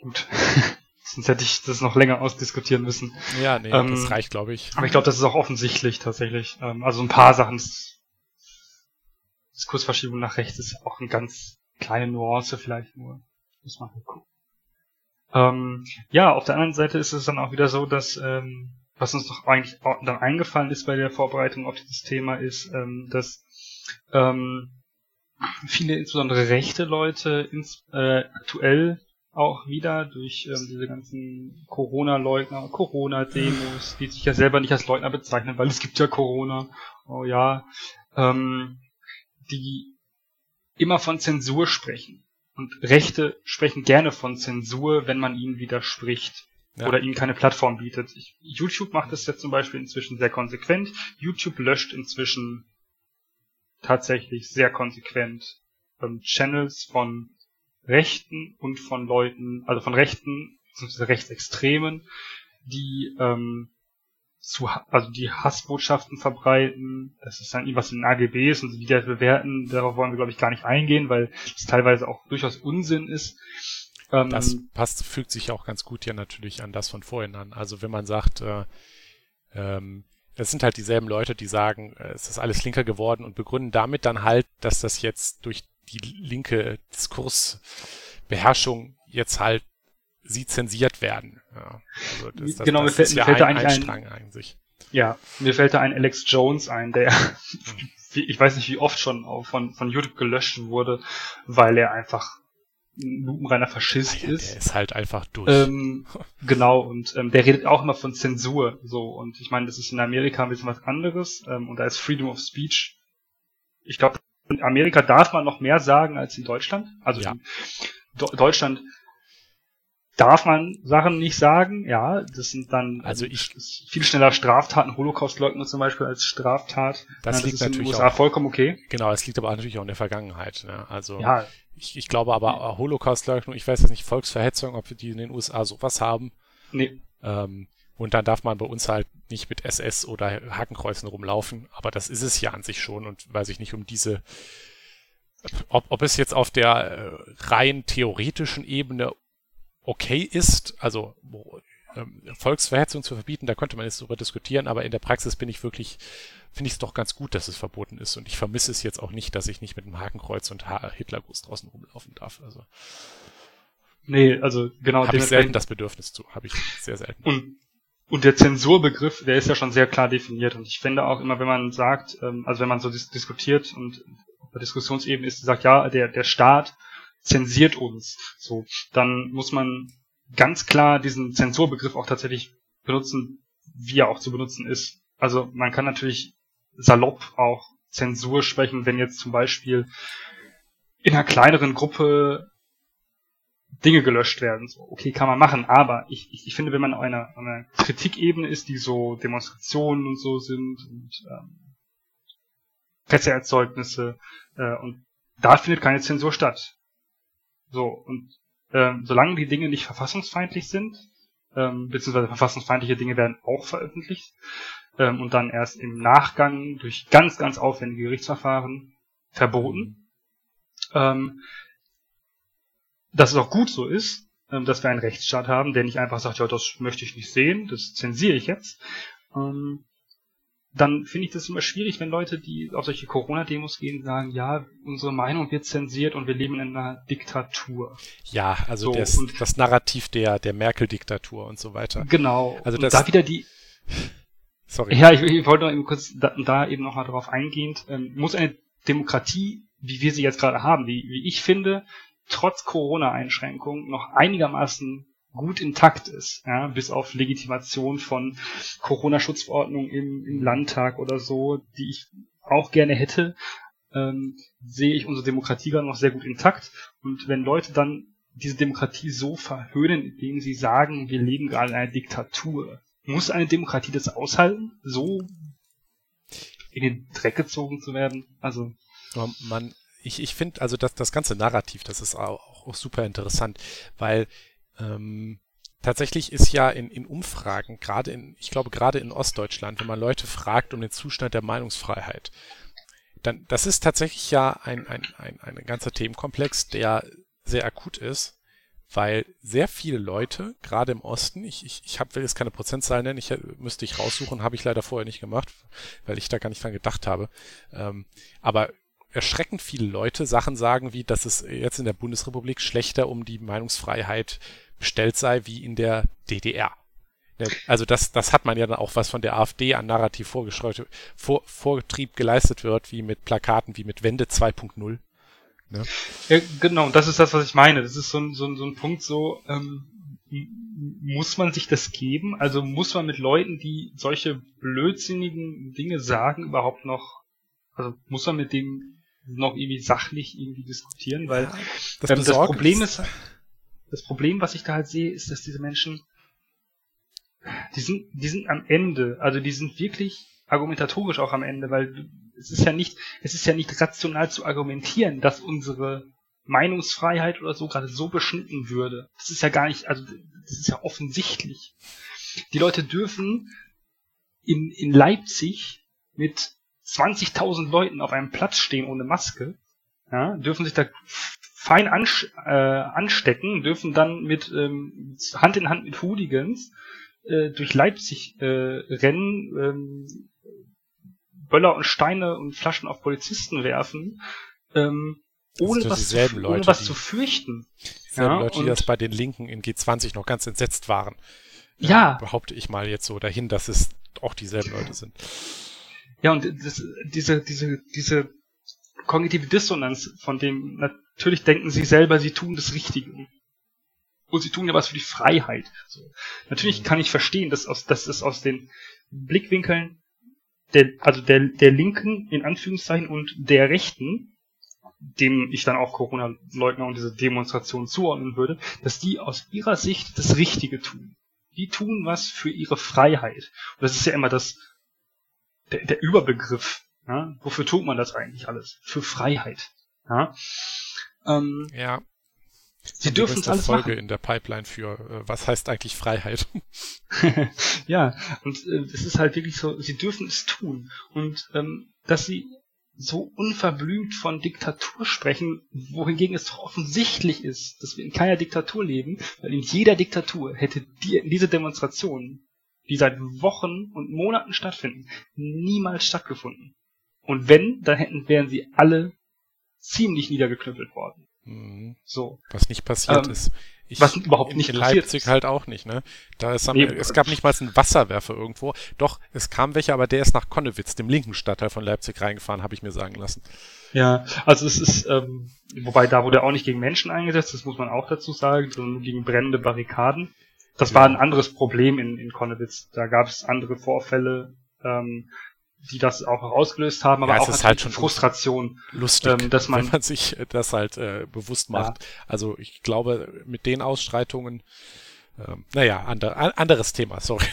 gut. Sonst hätte ich das noch länger ausdiskutieren müssen. Ja, nee, ähm, das reicht, glaube ich. Aber ich glaube, das ist auch offensichtlich tatsächlich. Ähm, also ein paar Sachen. Diskursverschiebung nach rechts ist auch eine ganz kleine Nuance vielleicht nur. Muss man halt gucken. Ähm, ja, auf der anderen Seite ist es dann auch wieder so, dass ähm, was uns doch eigentlich dann eingefallen ist bei der Vorbereitung auf dieses Thema ist, ähm, dass ähm, viele, insbesondere rechte Leute, ins, äh, aktuell auch wieder durch ähm, diese ganzen Corona-Leugner, Corona-Demos, die sich ja selber nicht als Leugner bezeichnen, weil es gibt ja Corona, oh ja, ähm, die immer von Zensur sprechen. Und Rechte sprechen gerne von Zensur, wenn man ihnen widerspricht ja. oder ihnen keine Plattform bietet. Ich, YouTube macht das jetzt zum Beispiel inzwischen sehr konsequent. YouTube löscht inzwischen tatsächlich sehr konsequent ähm, Channels von Rechten und von Leuten, also von Rechten, beziehungsweise Rechtsextremen, die ähm, zu, also die Hassbotschaften verbreiten. Das ist dann was in den AGBs und wie die das bewerten. Darauf wollen wir, glaube ich, gar nicht eingehen, weil es teilweise auch durchaus Unsinn ist. Ähm, das passt, fügt sich auch ganz gut ja natürlich an das von vorhin an. Also wenn man sagt, äh, ähm, es sind halt dieselben Leute, die sagen, äh, es ist alles linker geworden und begründen damit dann halt, dass das jetzt durch die linke Diskursbeherrschung jetzt halt sie zensiert werden. Ja, also das, das, genau, das mir, mir ja fällt ein, da eigentlich ein, Strang eigentlich. Ja, mir fällt da ein Alex Jones ein, der ich weiß nicht, wie oft schon von, von YouTube gelöscht wurde, weil er einfach ein lupenreiner Faschist ja, ist. Der ist halt einfach durch. Ähm, genau, und ähm, der redet auch immer von Zensur. So, und ich meine, das ist in Amerika ein bisschen was anderes, ähm, und da ist Freedom of Speech. Ich glaube, in Amerika darf man noch mehr sagen als in Deutschland. Also Ja. in Do Deutschland darf man Sachen nicht sagen, ja, das sind dann Also ich- viel schneller Straftaten, Holocaust-Leugner zum Beispiel als Straftat. Das ja, liegt ist in den natürlich USA auch- vollkommen okay. Genau, es liegt aber natürlich auch in der Vergangenheit. Ne? Also Ja, ich, ich glaube aber Holocaust-Leugnung, ich weiß jetzt nicht, Volksverhetzung, ob wir die in den USA sowas haben. nee, Ähm, und dann darf man bei uns halt nicht mit SS oder Hakenkreuzen rumlaufen. Aber das ist es ja an sich schon und weiß ich nicht um diese, ob, ob es jetzt auf der äh, rein theoretischen Ebene okay ist, also ähm, Volksverhetzung zu verbieten, da könnte man jetzt darüber diskutieren, aber in der Praxis bin ich wirklich, finde ich es doch ganz gut, dass es verboten ist und ich vermisse es jetzt auch nicht, dass ich nicht mit einem Hakenkreuz und Hitlergruß draußen rumlaufen darf. Also nee, also genau. habe ich selten das Bedürfnis zu, habe ich sehr selten. Und, und der Zensurbegriff, der ist ja schon sehr klar definiert. Und ich finde auch immer, wenn man sagt, ähm, also wenn man so dis diskutiert und auf der Diskussionsebene ist, sagt, ja, der, der Staat zensiert uns, so, dann muss man ganz klar diesen Zensurbegriff auch tatsächlich benutzen, wie er auch zu benutzen ist. Also man kann natürlich salopp auch Zensur sprechen, wenn jetzt zum Beispiel in einer kleineren Gruppe Dinge gelöscht werden. So, okay, kann man machen, aber ich, ich, ich finde, wenn man auf einer, einer Kritikebene ist, die so Demonstrationen und so sind und ähm, Presseerzeugnisse äh, und da findet keine Zensur statt. So, und ähm, solange die Dinge nicht verfassungsfeindlich sind, ähm, beziehungsweise verfassungsfeindliche Dinge werden auch veröffentlicht ähm, und dann erst im Nachgang durch ganz, ganz aufwendige Gerichtsverfahren verboten. Ähm, dass es auch gut so ist, ähm, dass wir einen Rechtsstaat haben, der nicht einfach sagt, ja, das möchte ich nicht sehen, das zensiere ich jetzt. Ähm, dann finde ich das immer schwierig, wenn Leute, die auf solche Corona-Demos gehen, sagen, ja, unsere Meinung wird zensiert und wir leben in einer Diktatur. Ja, also So, das, das Narrativ der, der Merkel-Diktatur und so weiter. Genau. Also und das- da wieder die, Sorry. ja, ich, ich wollte noch eben kurz da, da eben noch mal drauf eingehend, ähm, muss eine Demokratie, wie wir sie jetzt gerade haben, wie, wie ich finde, trotz Corona-Einschränkungen noch einigermaßen gut intakt ist, ja, bis auf Legitimation von Corona-Schutzverordnungen im, im Landtag oder so, die ich auch gerne hätte, ähm, sehe ich unsere Demokratie gerade noch sehr gut intakt. Und wenn Leute dann diese Demokratie so verhöhnen, indem sie sagen, wir leben gerade in einer Diktatur, muss eine Demokratie das aushalten, so in den Dreck gezogen zu werden? Also, Aber Man, ich, ich finde, also das, das ganze Narrativ, das ist auch, auch super interessant, weil ähm, tatsächlich ist ja in, in Umfragen, gerade in, ich glaube gerade in Ostdeutschland, wenn man Leute fragt um den Zustand der Meinungsfreiheit, dann, das ist tatsächlich ja ein, ein, ein, ein ganzer Themenkomplex, der sehr akut ist, weil sehr viele Leute, gerade im Osten, ich, ich, ich hab, will jetzt keine Prozentzahl nennen, ich äh, müsste ich raussuchen, habe ich leider vorher nicht gemacht, weil ich da gar nicht dran gedacht habe. Ähm, aber erschreckend viele Leute Sachen sagen, wie dass es jetzt in der Bundesrepublik schlechter um die Meinungsfreiheit bestellt sei wie in der DDR. Ne, Also das, das hat man ja dann auch, was von der AfD an Narrativ vor, Vortrieb geleistet wird, wie mit Plakaten, wie mit Wende 2.0. ja, genau, und das ist das, was ich meine. Das ist so ein, so ein, so ein Punkt so, ähm, muss man sich das geben? Also muss man mit Leuten, die solche blödsinnigen Dinge sagen, überhaupt noch, also muss man mit denen noch irgendwie sachlich irgendwie diskutieren? Weil Das, ähm, das Problem ist, das Problem, was ich da halt sehe, ist, dass diese Menschen, die sind, die sind am Ende, also die sind wirklich argumentatorisch auch am Ende, weil es ist ja nicht, es ist ja nicht rational zu argumentieren, dass unsere Meinungsfreiheit oder so gerade so beschnitten würde. Das ist ja gar nicht, also das ist ja offensichtlich. Die Leute dürfen in, in Leipzig mit 20.000 Leuten auf einem Platz stehen ohne Maske, ja, dürfen sich da fein ansch äh, anstecken, dürfen dann mit ähm, Hand in Hand mit Hooligans äh, durch Leipzig äh, rennen, ähm, Böller und Steine und Flaschen auf Polizisten werfen, ähm, ohne was, zu, Leute, ohne was die- zu fürchten. Dieselben Ja, Leute, die das bei den Linken in G20 noch ganz entsetzt waren. Ja. Behaupte ich mal jetzt so dahin, dass es auch dieselben Leute sind. Ja, und das, diese, diese, diese kognitive Dissonanz, von dem natürlich denken sie selber, sie tun das Richtige. Und sie tun ja was für die Freiheit. So. Natürlich mhm. kann ich verstehen, dass, aus, dass es aus den Blickwinkeln der, also der, der Linken in Anführungszeichen und der Rechten, dem ich dann auch Corona-Leugner und diese Demonstration zuordnen würde, dass die aus ihrer Sicht das Richtige tun. Die tun was für ihre Freiheit. Und das ist ja immer das, der, der Überbegriff. Ja? Wofür tut man das eigentlich alles? Für Freiheit. Ja. Ähm, ja. Sie die dürfen es alles Folge machen. in der Pipeline für äh, was heißt eigentlich Freiheit? ja, und äh, es ist halt wirklich so, sie dürfen es tun. Und ähm, dass sie so unverblümt von Diktatur sprechen, wohingegen es doch offensichtlich ist, dass wir in keiner Diktatur leben, weil in jeder Diktatur hätte die, diese Demonstration, die seit Wochen und Monaten stattfinden, niemals stattgefunden. Und wenn, dann hätten, wären sie alle ziemlich niedergeknüppelt worden. Mhm. So. Was nicht passiert ähm, ist. Ich, was überhaupt nicht in Leipzig ist. halt auch nicht, ne? Da ist, nee, es gab nicht mal einen Wasserwerfer irgendwo. Doch, es kam welcher, aber der ist nach Konnewitz, dem linken Stadtteil von Leipzig, reingefahren, habe ich mir sagen lassen. Ja, also es ist, ähm, wobei da wurde auch nicht gegen Menschen eingesetzt, das muss man auch dazu sagen, sondern gegen brennende Barrikaden. Das ja. war ein anderes Problem in, in Konnewitz. Da gab es andere Vorfälle. Ähm, die das auch ausgelöst haben, aber ja, auch ist halt schon Frustration, lustig, ähm, dass man, wenn man sich das halt äh, bewusst macht. Ja. Also ich glaube, mit den Ausstreitungen, ähm, naja, ander, anderes Thema, sorry.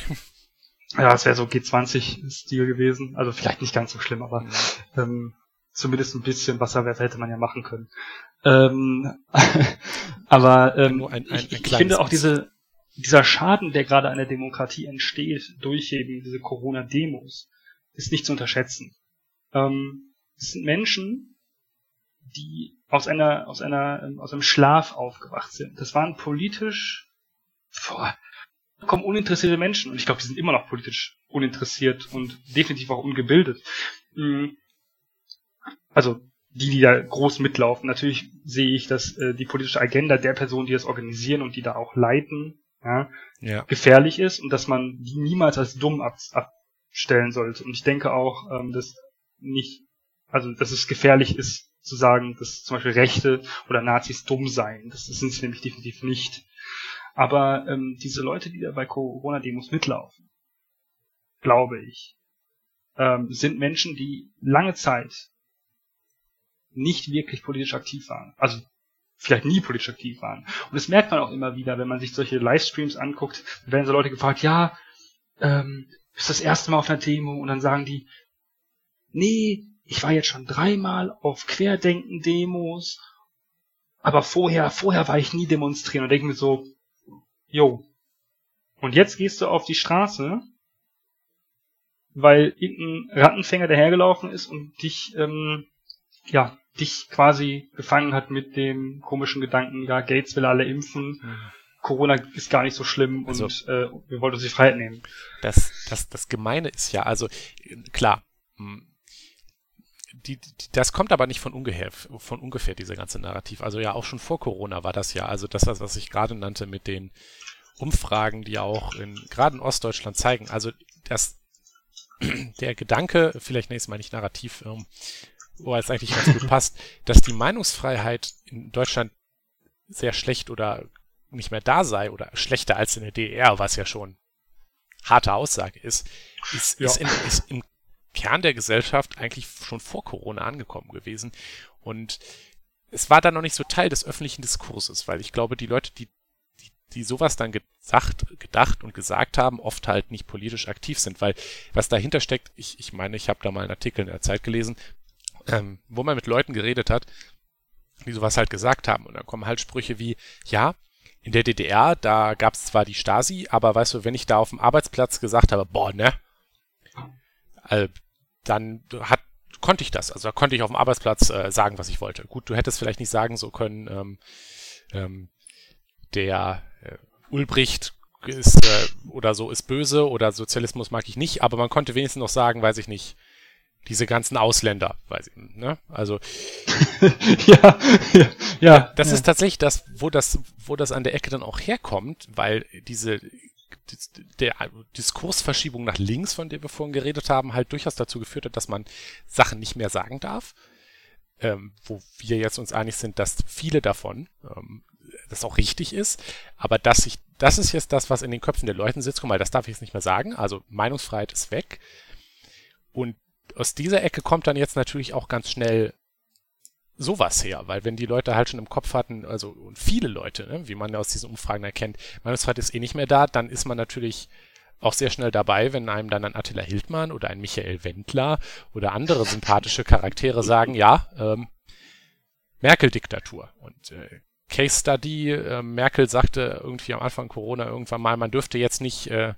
Ja, es wäre so G20-Stil gewesen. Also vielleicht nicht ganz so schlimm, aber ähm, zumindest ein bisschen Wasserwerfer hätte man ja machen können. Ähm, aber ähm, ein, ein, ich, ich finde auch diese, dieser Schaden, der gerade an der Demokratie entsteht, durch eben diese Corona-Demos, ist nicht zu unterschätzen. Ähm, es sind Menschen, die aus einer, aus einer, ähm, aus einem Schlaf aufgewacht sind. Das waren politisch boah, vollkommen uninteressierte Menschen. Und ich glaube, die sind immer noch politisch uninteressiert und definitiv auch ungebildet. Mhm. Also die, die da groß mitlaufen. Natürlich sehe ich, dass äh, die politische Agenda der Personen, die das organisieren und die da auch leiten, ja, ja. gefährlich ist und dass man die niemals als dumm ab, ab, stellen sollte. Und ich denke auch, ähm, dass nicht, also dass es gefährlich ist zu sagen, dass zum Beispiel Rechte oder Nazis dumm seien. Das, sind sie nämlich definitiv nicht. Aber ähm, diese Leute, die da bei Corona-Demos mitlaufen, glaube ich, ähm, sind Menschen, die lange Zeit nicht wirklich politisch aktiv waren. Also vielleicht nie politisch aktiv waren. Und das merkt man auch immer wieder, wenn man sich solche Livestreams anguckt, werden so Leute gefragt, ja, ähm, ist das erste Mal auf einer Demo und dann sagen die, nee, ich war jetzt schon dreimal auf Querdenken-Demos, aber vorher, vorher war ich nie demonstrieren und denke mir so, yo, und jetzt gehst du auf die Straße, weil irgendein Rattenfänger dahergelaufen ist und dich, ähm, ja, dich quasi gefangen hat mit dem komischen Gedanken, ja, Gates will alle impfen. Mhm Corona ist gar nicht so schlimm also, und äh, wir wollten uns die Freiheit nehmen. Das, das, das Gemeine ist ja, also klar, hm, die, die, das kommt aber nicht von ungefähr, von ungefähr, diese ganze Narrativ. Also ja, auch schon vor Corona war das ja, also das, was ich gerade nannte mit den Umfragen, die auch in, gerade in Ostdeutschland zeigen, also das, der Gedanke, vielleicht nächstes Mal nicht Narrativ, ähm, wo es eigentlich ganz gut passt, dass die Meinungsfreiheit in Deutschland sehr schlecht oder nicht mehr da sei oder schlechter als in der DDR, was ja schon harte Aussage ist, ist, ja. ist, in, ist im Kern der Gesellschaft eigentlich schon vor Corona angekommen gewesen. Und es war dann noch nicht so Teil des öffentlichen Diskurses, weil ich glaube, die Leute, die, die, die sowas dann gesagt, gedacht und gesagt haben, oft halt nicht politisch aktiv sind, weil was dahinter steckt, ich, ich meine, ich habe da mal einen Artikel in der Zeit gelesen, ähm, wo man mit Leuten geredet hat, die sowas halt gesagt haben. Und dann kommen halt Sprüche wie, ja, in der DDR, da gab es zwar die Stasi, aber weißt du, wenn ich da auf dem Arbeitsplatz gesagt habe, boah, ne, äh, dann hat konnte ich das. Also da konnte ich auf dem Arbeitsplatz äh, sagen, was ich wollte. Gut, du hättest vielleicht nicht sagen so können, ähm, ähm, der äh, Ulbricht ist äh, oder so ist böse oder Sozialismus mag ich nicht, aber man konnte wenigstens noch sagen, weiß ich nicht, diese ganzen Ausländer, weiß ich, ne? Also ja, ja, ja, das ja. ist tatsächlich das, wo das, wo das an der Ecke dann auch herkommt, weil diese der Diskursverschiebung nach links, von der wir vorhin geredet haben, halt durchaus dazu geführt hat, dass man Sachen nicht mehr sagen darf. Ähm, wo wir jetzt uns einig sind, dass viele davon ähm, das auch richtig ist, aber dass ich, das ist jetzt das, was in den Köpfen der Leuten sitzt, guck mal, das darf ich jetzt nicht mehr sagen, also Meinungsfreiheit ist weg. Und aus dieser Ecke kommt dann jetzt natürlich auch ganz schnell sowas her, weil wenn die Leute halt schon im Kopf hatten, also viele Leute, ne, wie man aus diesen Umfragen erkennt, Meinungsfreiheit ist eh nicht mehr da, dann ist man natürlich auch sehr schnell dabei, wenn einem dann ein Attila Hildmann oder ein Michael Wendler oder andere sympathische Charaktere sagen, ja, ähm, Merkel-Diktatur. Und äh, Case Study, äh, Merkel sagte irgendwie am Anfang Corona irgendwann mal, man dürfte jetzt nicht, äh,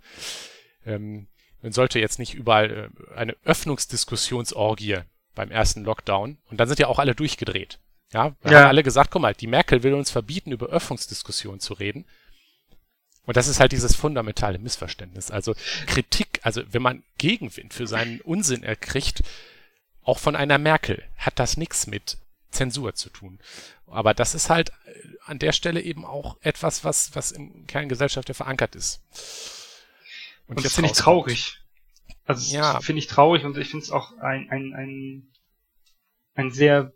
ähm, man sollte jetzt nicht überall äh, eine Öffnungsdiskussionsorgie beim ersten Lockdown. Und dann sind ja auch alle durchgedreht. Ja, wir ja. haben alle gesagt, guck mal, die Merkel will uns verbieten, über Öffnungsdiskussionen zu reden. Und das ist halt dieses fundamentale Missverständnis. Also Kritik, also wenn man Gegenwind für seinen Unsinn erkriegt, auch von einer Merkel, hat das nichts mit Zensur zu tun. Aber das ist halt äh, an der Stelle eben auch etwas, was, was im Kern Gesellschaft ja verankert ist. Und, und das finde ich traurig. Also ja. finde ich traurig und ich finde es auch ein, ein, ein, ein sehr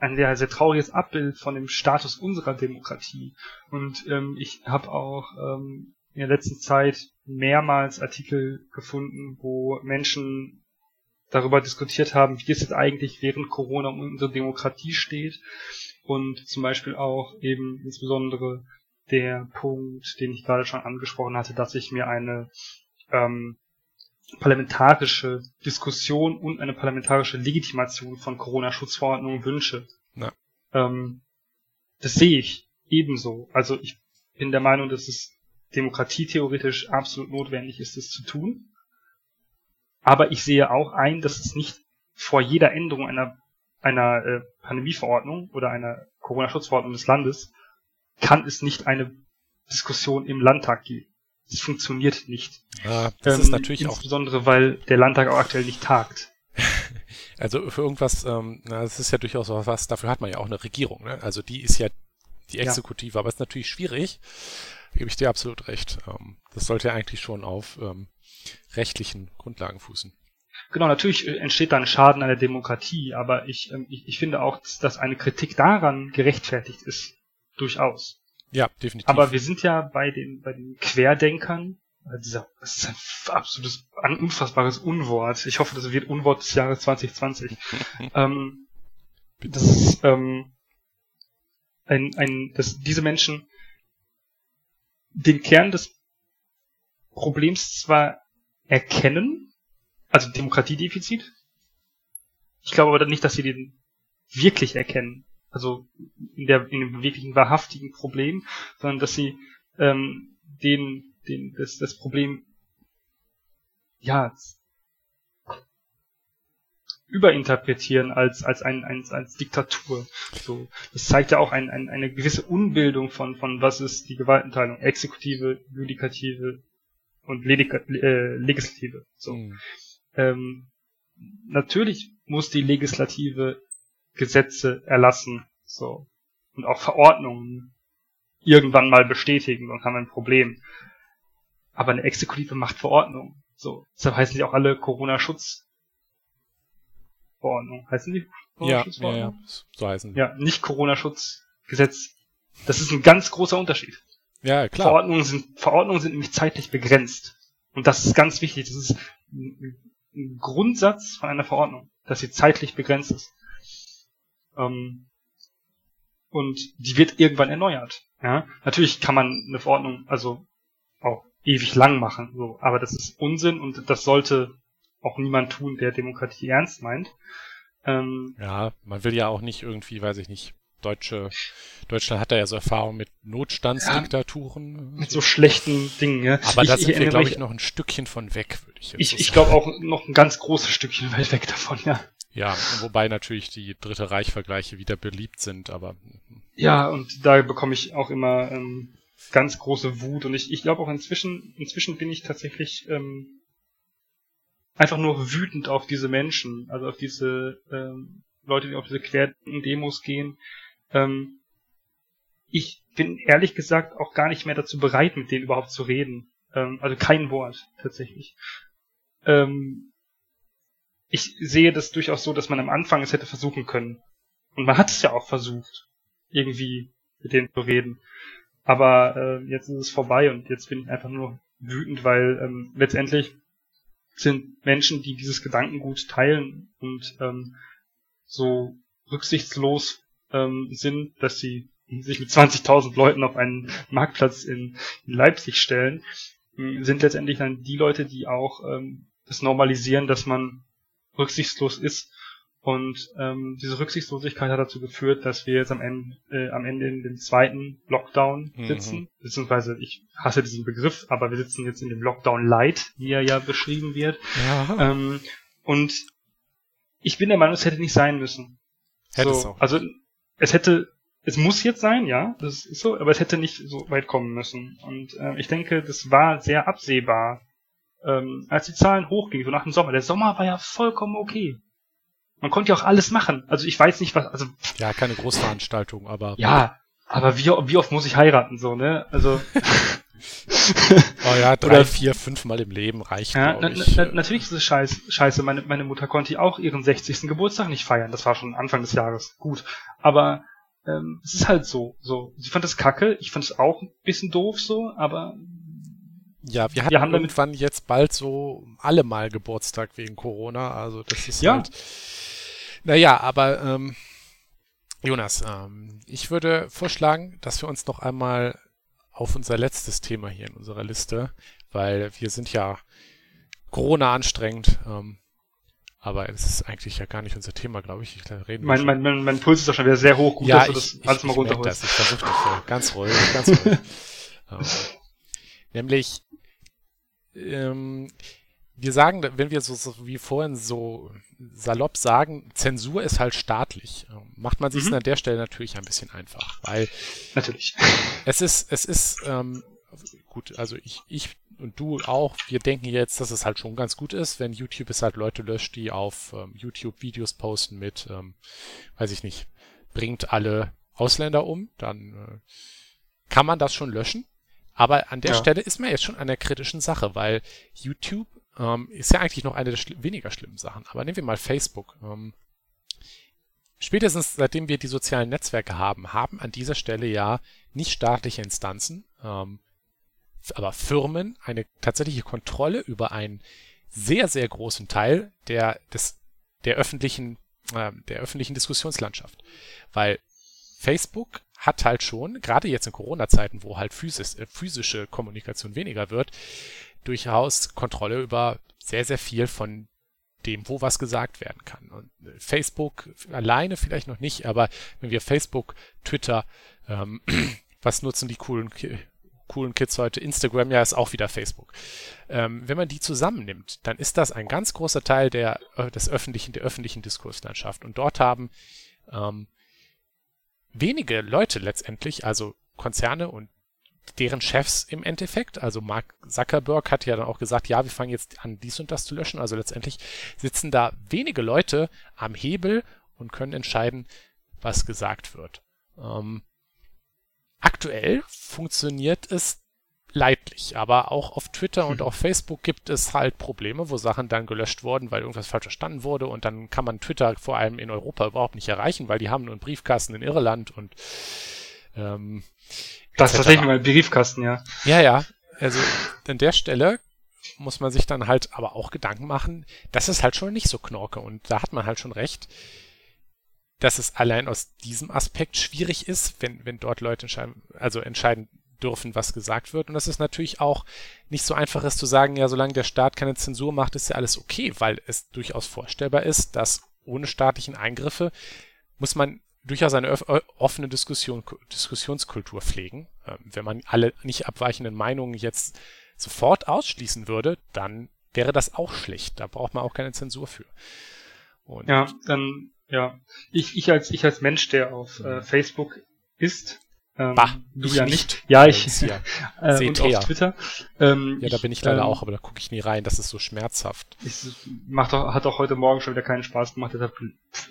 ein sehr, sehr trauriges Abbild von dem Status unserer Demokratie. Und ähm, ich habe auch ähm, in der letzten Zeit mehrmals Artikel gefunden, wo Menschen darüber diskutiert haben, wie es jetzt eigentlich während Corona um unsere Demokratie steht. Und zum Beispiel auch eben insbesondere der Punkt, den ich gerade schon angesprochen hatte, dass ich mir eine ähm, parlamentarische Diskussion und eine parlamentarische Legitimation von Corona-Schutzverordnungen wünsche. Ja. Ähm, das sehe ich ebenso. Also ich bin der Meinung, dass es demokratietheoretisch absolut notwendig ist, das zu tun. Aber ich sehe auch ein, dass es nicht vor jeder Änderung einer, einer äh, Pandemieverordnung oder einer Corona-Schutzverordnung des Landes kann es nicht eine Diskussion im Landtag geben. Es funktioniert nicht. Ja, das ähm, ist natürlich insbesondere, auch. weil der Landtag auch aktuell nicht tagt. Also für irgendwas, ähm, na, das ist ja durchaus was, dafür hat man ja auch eine Regierung. Ne? Also die ist ja die Exekutive, ja. aber es ist natürlich schwierig. Da gebe ich dir absolut recht. Ähm, das sollte ja eigentlich schon auf ähm, rechtlichen Grundlagen fußen. Genau, natürlich äh, entsteht da ein Schaden an der Demokratie, aber ich, ähm, ich, ich finde auch, dass eine Kritik daran gerechtfertigt ist. Durchaus. Ja, definitiv. Aber wir sind ja bei den, bei den Querdenkern, also dieser, das ist ein absolutes, ein unfassbares Unwort. Ich hoffe, das wird Unwort des Jahres 2020. ähm, das ist, ähm, ein, ein, dass diese Menschen den Kern des Problems zwar erkennen, also Demokratiedefizit, ich glaube aber nicht, dass sie den wirklich erkennen also in, der, in dem wirklichen wahrhaftigen Problem, sondern dass sie ähm, den, den, das, das Problem ja überinterpretieren als als ein, ein als Diktatur. So, das zeigt ja auch ein, ein, eine gewisse Unbildung von von was ist die Gewaltenteilung, Exekutive, Judikative und Ledig äh, Legislative. So, mhm. ähm, natürlich muss die Legislative Gesetze erlassen, so. Und auch Verordnungen irgendwann mal bestätigen, dann haben wir ein Problem. Aber eine Exekutive macht Verordnungen. So. Deshalb heißen die auch alle Corona-Schutz-Verordnungen. Heißen die Corona-Schutzverordnungen? Ja, ja, ja, so heißen. Ja, nicht Corona-Schutzgesetz. Das ist ein ganz großer Unterschied. Ja, klar. Verordnungen sind, Verordnungen sind nämlich zeitlich begrenzt. Und das ist ganz wichtig. Das ist ein Grundsatz von einer Verordnung, dass sie zeitlich begrenzt ist. Ähm, und die wird irgendwann erneuert. Ja? Natürlich kann man eine Verordnung also auch ewig lang machen, so, aber das ist Unsinn und das sollte auch niemand tun, der Demokratie ernst meint. Ähm, ja, man will ja auch nicht irgendwie, weiß ich nicht, deutsche Deutschland hat da ja so Erfahrung mit Notstandsdiktaturen. Ja, mit so schlechten Dingen, ja. Aber da sind wir, glaube ich, noch ein Stückchen von weg, würde ich jetzt Ich, so ich glaube auch noch ein ganz großes Stückchen weit weg davon, ja. Ja, wobei natürlich die Dritte Reich-Vergleiche wieder beliebt sind, aber. Ja, und da bekomme ich auch immer ähm, ganz große Wut und ich, ich glaube auch inzwischen, inzwischen bin ich tatsächlich ähm, einfach nur wütend auf diese Menschen, also auf diese ähm, Leute, die auf diese querden Demos gehen. Ähm, ich bin ehrlich gesagt auch gar nicht mehr dazu bereit, mit denen überhaupt zu reden. Ähm, also kein Wort, tatsächlich. Ähm, ich sehe das durchaus so, dass man am Anfang es hätte versuchen können. Und man hat es ja auch versucht, irgendwie mit denen zu reden. Aber äh, jetzt ist es vorbei und jetzt bin ich einfach nur wütend, weil ähm, letztendlich sind Menschen, die dieses Gedankengut teilen und ähm, so rücksichtslos ähm, sind, dass sie sich mit 20.000 Leuten auf einen Marktplatz in, in Leipzig stellen, ähm, sind letztendlich dann die Leute, die auch ähm, das normalisieren, dass man rücksichtslos ist und ähm, diese Rücksichtslosigkeit hat dazu geführt, dass wir jetzt am Ende, äh, am Ende in dem zweiten Lockdown mhm. sitzen. Mhm. Beziehungsweise, ich hasse diesen Begriff, aber wir sitzen jetzt in dem Lockdown Light, wie er ja beschrieben wird. Ja. Ähm, und ich bin der Meinung, es hätte nicht sein müssen. Hätte so, es auch. Also es hätte, es muss jetzt sein, ja, das ist so, aber es hätte nicht so weit kommen müssen. Und äh, ich denke, das war sehr absehbar, ähm, als die Zahlen hochgingen, so nach dem Sommer. Der Sommer war ja vollkommen okay. Man konnte ja auch alles machen. Also ich weiß nicht, was, also. Ja, keine Großveranstaltung, aber. Ja, aber wie, wie oft muss ich heiraten, so, ne? Also. oh ja, drei, Oder, vier, fünf Mal im Leben reicht, ja, na, na, natürlich ist es scheiße. scheiße. Meine, meine Mutter konnte auch ihren 60. Geburtstag nicht feiern. Das war schon Anfang des Jahres. Gut. Aber ähm, es ist halt so. so. Sie fand es kacke. Ich fand es auch ein bisschen doof so, aber ja, wir hatten wir haben irgendwann jetzt bald so alle mal Geburtstag wegen Corona. Also das ist ja. halt naja, aber ähm, Jonas, ähm, ich würde vorschlagen, dass wir uns noch einmal auf unser letztes Thema hier in unserer Liste, weil wir sind ja Corona anstrengend, ähm, aber es ist eigentlich ja gar nicht unser Thema, glaube ich. ich reden mein, mein, mein, mein Puls ist doch schon wieder sehr hoch. Gut, ja, dass du das ich, alles ich, mal runterholst. Ich versuche das. Ganz ruhig, ganz ruhig. ähm, nämlich, ähm, wir sagen, wenn wir so, so, wie vorhin so salopp sagen, Zensur ist halt staatlich. Ähm, macht man sich mhm. an der Stelle natürlich ein bisschen einfach, weil natürlich. Es ist, es ist ähm, gut, also ich, ich und du auch, wir denken jetzt, dass es halt schon ganz gut ist, wenn YouTube es halt Leute löscht, die auf ähm, YouTube Videos posten mit, ähm, weiß ich nicht, bringt alle Ausländer um, dann äh, kann man das schon löschen. Aber an der ja. Stelle ist man jetzt schon an der kritischen Sache, weil YouTube ähm, ist ja eigentlich noch eine der schli weniger schlimmen Sachen. Aber nehmen wir mal Facebook. Ähm, spätestens seitdem wir die sozialen Netzwerke haben, haben an dieser Stelle ja nicht staatliche Instanzen, ähm, aber Firmen eine tatsächliche Kontrolle über einen sehr, sehr großen Teil der, des, der öffentlichen, äh, der öffentlichen Diskussionslandschaft. Weil Facebook hat halt schon, gerade jetzt in Corona-Zeiten, wo halt physisch, äh, physische Kommunikation weniger wird, durchaus Kontrolle über sehr, sehr viel von dem, wo was gesagt werden kann. Und äh, Facebook alleine vielleicht noch nicht, aber wenn wir Facebook, Twitter, ähm, was nutzen die coolen, coolen Kids heute? Instagram, ja, ist auch wieder Facebook. Ähm, wenn man die zusammennimmt, dann ist das ein ganz großer Teil der, äh, des öffentlichen, der öffentlichen Diskurslandschaft. Und dort haben ähm, wenige Leute letztendlich, also Konzerne und deren Chefs im Endeffekt. Also Mark Zuckerberg hat ja dann auch gesagt, ja, wir fangen jetzt an, dies und das zu löschen. Also letztendlich sitzen da wenige Leute am Hebel und können entscheiden, was gesagt wird. Ähm, aktuell funktioniert es leidlich, aber auch auf Twitter und mhm. auf Facebook gibt es halt Probleme, wo Sachen dann gelöscht wurden, weil irgendwas falsch verstanden wurde und dann kann man Twitter vor allem in Europa überhaupt nicht erreichen, weil die haben nur einen Briefkasten in Irland und ähm, das ist tatsächlich mal Briefkasten, ja. Ja, ja. Also an der Stelle muss man sich dann halt aber auch Gedanken machen, das ist halt schon nicht so knorke und da hat man halt schon recht, dass es allein aus diesem Aspekt schwierig ist, wenn, wenn dort Leute entscheiden, also entscheiden dürfen, was gesagt wird. Und das ist natürlich auch nicht so einfach ist zu sagen, ja, solange der Staat keine Zensur macht, ist ja alles okay, weil es durchaus vorstellbar ist, dass ohne staatlichen Eingriffe muss man durchaus eine offene Diskussion, Diskussionskultur pflegen. Ähm, wenn man alle nicht abweichenden Meinungen jetzt sofort ausschließen würde, dann wäre das auch schlecht. Da braucht man auch keine Zensur für. Und ja, dann, ja. Ich, ich als, ich als Mensch, der auf äh, Facebook ist, Ähm, bah, du ich ja nicht. nicht. Ja, ich. Hier. Äh, und auf Twitter. Ähm, Ja, da bin ich leider ähm, auch, aber da gucke ich nie rein. Das ist so schmerzhaft. Ich, macht doch, hat auch heute Morgen schon wieder keinen Spaß gemacht. Deshalb,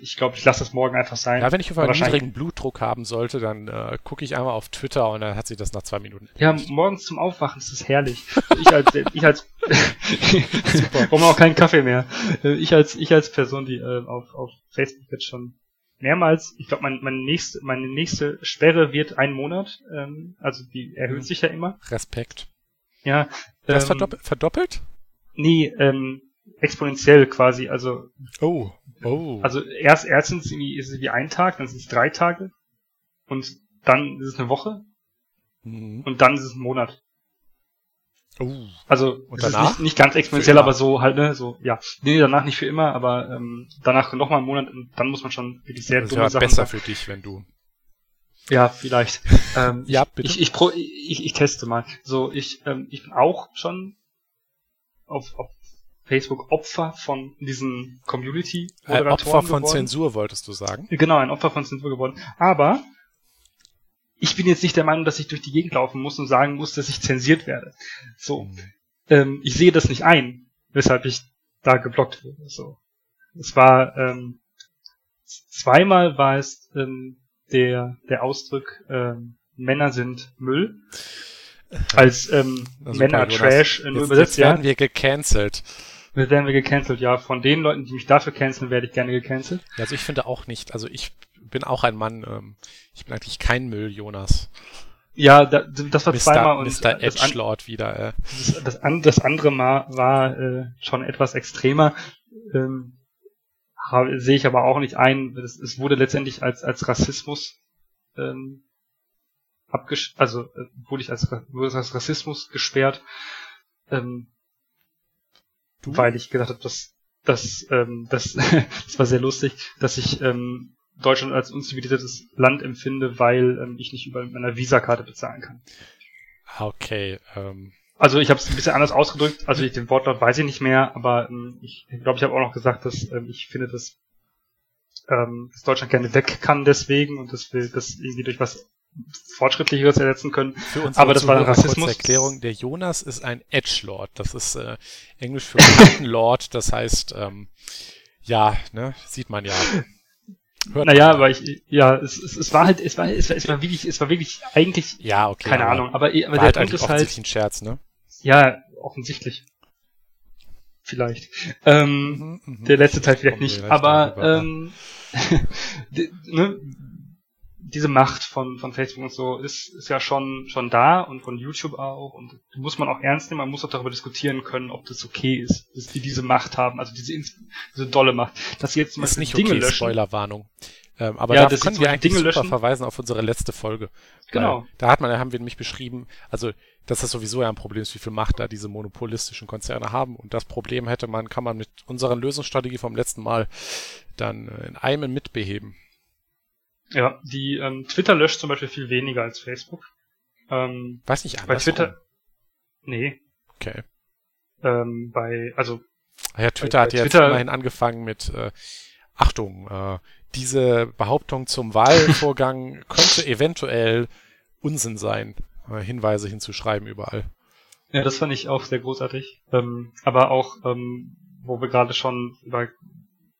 ich glaube, ich lasse das morgen einfach sein. Ja, wenn ich auf einen niedrigen Blutdruck haben sollte, dann äh, gucke ich einmal auf Twitter und dann hat sich das nach zwei Minuten. Ja, morgens zum Aufwachen ist das herrlich. Ich als, ich als, brauchen wir auch keinen Kaffee mehr. Äh, Ich als, ich als Person, die äh, auf, auf Facebook jetzt schon mehrmals, ich glaube, mein, mein nächste, meine nächste Sperre wird ein Monat, ähm, also die erhöht Mhm. sich ja immer. Respekt. Ja, Das ähm, verdoppelt? verdoppelt? Nee, ähm, exponentiell quasi. Also, Oh, oh. also erst erstens irgendwie ist es wie ein Tag, dann sind es drei Tage und dann ist es eine Woche Mhm. und dann ist es ein Monat. Oh. Also Und danach? nicht, nicht ganz exponentiell, aber so halt, ne, so, ja. Nee, danach nicht für immer, aber ähm, danach nochmal einen Monat und dann muss man schon wirklich sehr Das dumme wäre Sachen besser für dich, wenn du. Ja, vielleicht. ähm, Ja, ich, bitte. Ich, ich, pro, ich, ich teste mal. So, ich, ähm, ich bin auch schon auf, auf Facebook Opfer von diesen Äh, Community-Moderatoren Opfer von geworden. Zensur, wolltest du sagen? Genau, ein Opfer von Zensur geworden. Aber ich bin jetzt nicht der Meinung, dass ich durch die Gegend laufen muss und sagen muss, dass ich zensiert werde. So, Mhm. ähm, ich sehe das nicht ein, weshalb ich da geblockt wurde. So, es war ähm, zweimal war es ähm, der der Ausdruck ähm, Männer sind Müll als ähm, super, Männer Jonas. Trash äh, nur Jetzt, übersetzt. jetzt Ja, werden wir gecancelt. jetzt werden wir gecancelt. Ja, von den Leuten, die mich dafür canceln, werde ich gerne gecancelt. Ja, Also ich finde auch nicht. Also ich bin auch ein Mann. Ähm, ich bin eigentlich kein Müll, Jonas. Ja, da, das war zweimal Mr. und Mr. das, an, Edgelord wieder. Äh. das, das, an, das andere Mal war äh, schon etwas extremer. Ähm, habe, sehe ich aber auch nicht ein. Es, es wurde letztendlich als als Rassismus ähm, abgesch also äh, wurde ich als wurde es als Rassismus gesperrt, ähm, Du? weil ich gedacht habe, dass dass ähm, das das war sehr lustig, dass ich ähm, Deutschland als unzivilisiertes Land empfinde, weil ähm, ich nicht über meiner Visakarte bezahlen kann. Ah, Okay. Ähm, Also ich habe es ein bisschen anders ausgedrückt, also ich, den Wortlaut weiß ich nicht mehr, aber ähm, ich glaube, ich habe auch noch gesagt, dass ähm, ich finde, dass, ähm, dass Deutschland gerne weg kann deswegen und dass wir das irgendwie durch was Fortschrittlicheres ersetzen können. für uns Aber das war Rassismus. Erklärung. Der Jonas ist ein Edgelord. Das ist äh, Englisch für Kartenlord. Das heißt, ähm, ja, ne, sieht man ja. Hört Naja, aber ich, ja, es, es, es war halt, es war, es war, es war wirklich, es war wirklich eigentlich, Ja, okay. keine aber Ahnung, aber, aber war der halt Punkt ist halt, offensichtlich ein Scherz, ne? ja, offensichtlich. Vielleicht. Ähm, Mhm, mhm. Der letzte Teil vielleicht nicht, aber ähm, ne, diese Macht von, von Facebook und so ist, ist ja schon, schon da und von YouTube auch und muss man auch ernst nehmen, man muss auch darüber diskutieren können, ob das okay ist, dass die diese Macht haben, also diese, diese dolle Macht. Dass sie jetzt zum ist Beispiel nicht Dinge okay, löschen. Spoilerwarnung. Ähm, aber Ja, da können wir eigentlich Dinge super löschen. verweisen auf unsere letzte Folge. Genau. Da hat man, da haben wir nämlich beschrieben, also dass das sowieso ja ein Problem ist, wie viel Macht da diese monopolistischen Konzerne haben. Und das Problem hätte man, kann man mit unserer Lösungsstrategie vom letzten Mal dann äh, in einem mitbeheben. Ja, die ähm, Twitter löscht zum Beispiel viel weniger als Facebook. Ähm, Weiß nicht bei andersrum. Twitter, nee, Okay. ähm, bei, also Ah Ja, Twitter Bei- hat bei ja jetzt Twitter- immerhin angefangen mit äh, Achtung, äh, diese Behauptung zum Wahlvorgang könnte eventuell Unsinn sein, äh, Hinweise hinzuschreiben überall. Ja, das fand ich auch sehr großartig. Ähm, aber auch, ähm, wo wir gerade schon über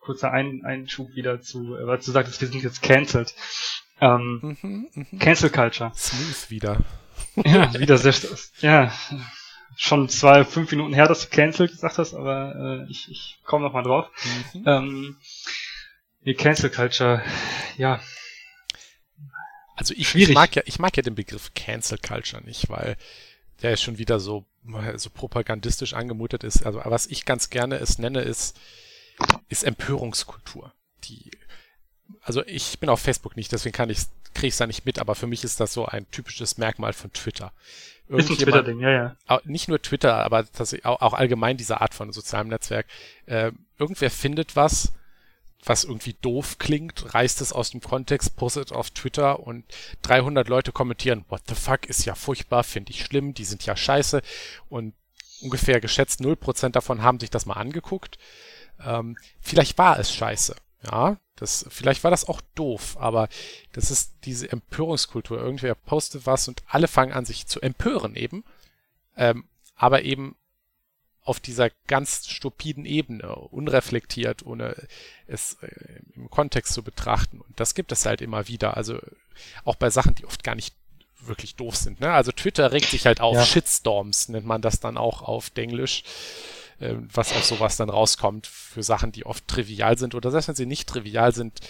kurzer Ein Einschub wieder zu, äh, weil du sagtest, wir sind jetzt cancelled. Ähm, Mhm, mhm. Cancel Culture. Smooth wieder. Ja, wieder sehr, ja, schon zwei, fünf Minuten her, dass du cancelled gesagt hast, aber äh, ich, ich komme noch mal drauf. Mhm. Ähm, die Cancel Culture, ja, Also ich, ich mag ja, ich mag ja den Begriff Cancel Culture nicht, weil der schon wieder so, so propagandistisch angemutet ist. Also was ich ganz gerne es nenne, ist, ist Empörungskultur. Die, also ich bin auf Facebook nicht, deswegen kann ich, kriege ich es da nicht mit, aber für mich ist das so ein typisches Merkmal von Twitter. ist ein Twitter-Ding, ja, ja. nicht nur Twitter, aber auch allgemein diese Art von sozialem Netzwerk. Äh, irgendwer findet was, was irgendwie doof klingt, reißt es aus dem Kontext, postet auf Twitter und 300 Leute kommentieren, what the fuck, ist ja furchtbar, finde ich schlimm, die sind ja scheiße und ungefähr geschätzt 0% davon haben sich das mal angeguckt. Ähm, vielleicht war es scheiße. Ja, das, vielleicht war das auch doof, aber das ist diese Empörungskultur. Irgendwer postet was und alle fangen an, sich zu empören eben. Ähm, aber eben auf dieser ganz stupiden Ebene, unreflektiert, ohne es äh, im Kontext zu betrachten. Und das gibt es halt immer wieder. Also auch bei Sachen, die oft gar nicht wirklich doof sind. Ne? Also Twitter regt sich halt auf, ja. Shitstorms nennt man das dann auch auf Englisch. Äh, was auf sowas dann rauskommt für Sachen, die oft trivial sind oder selbst wenn sie nicht trivial sind,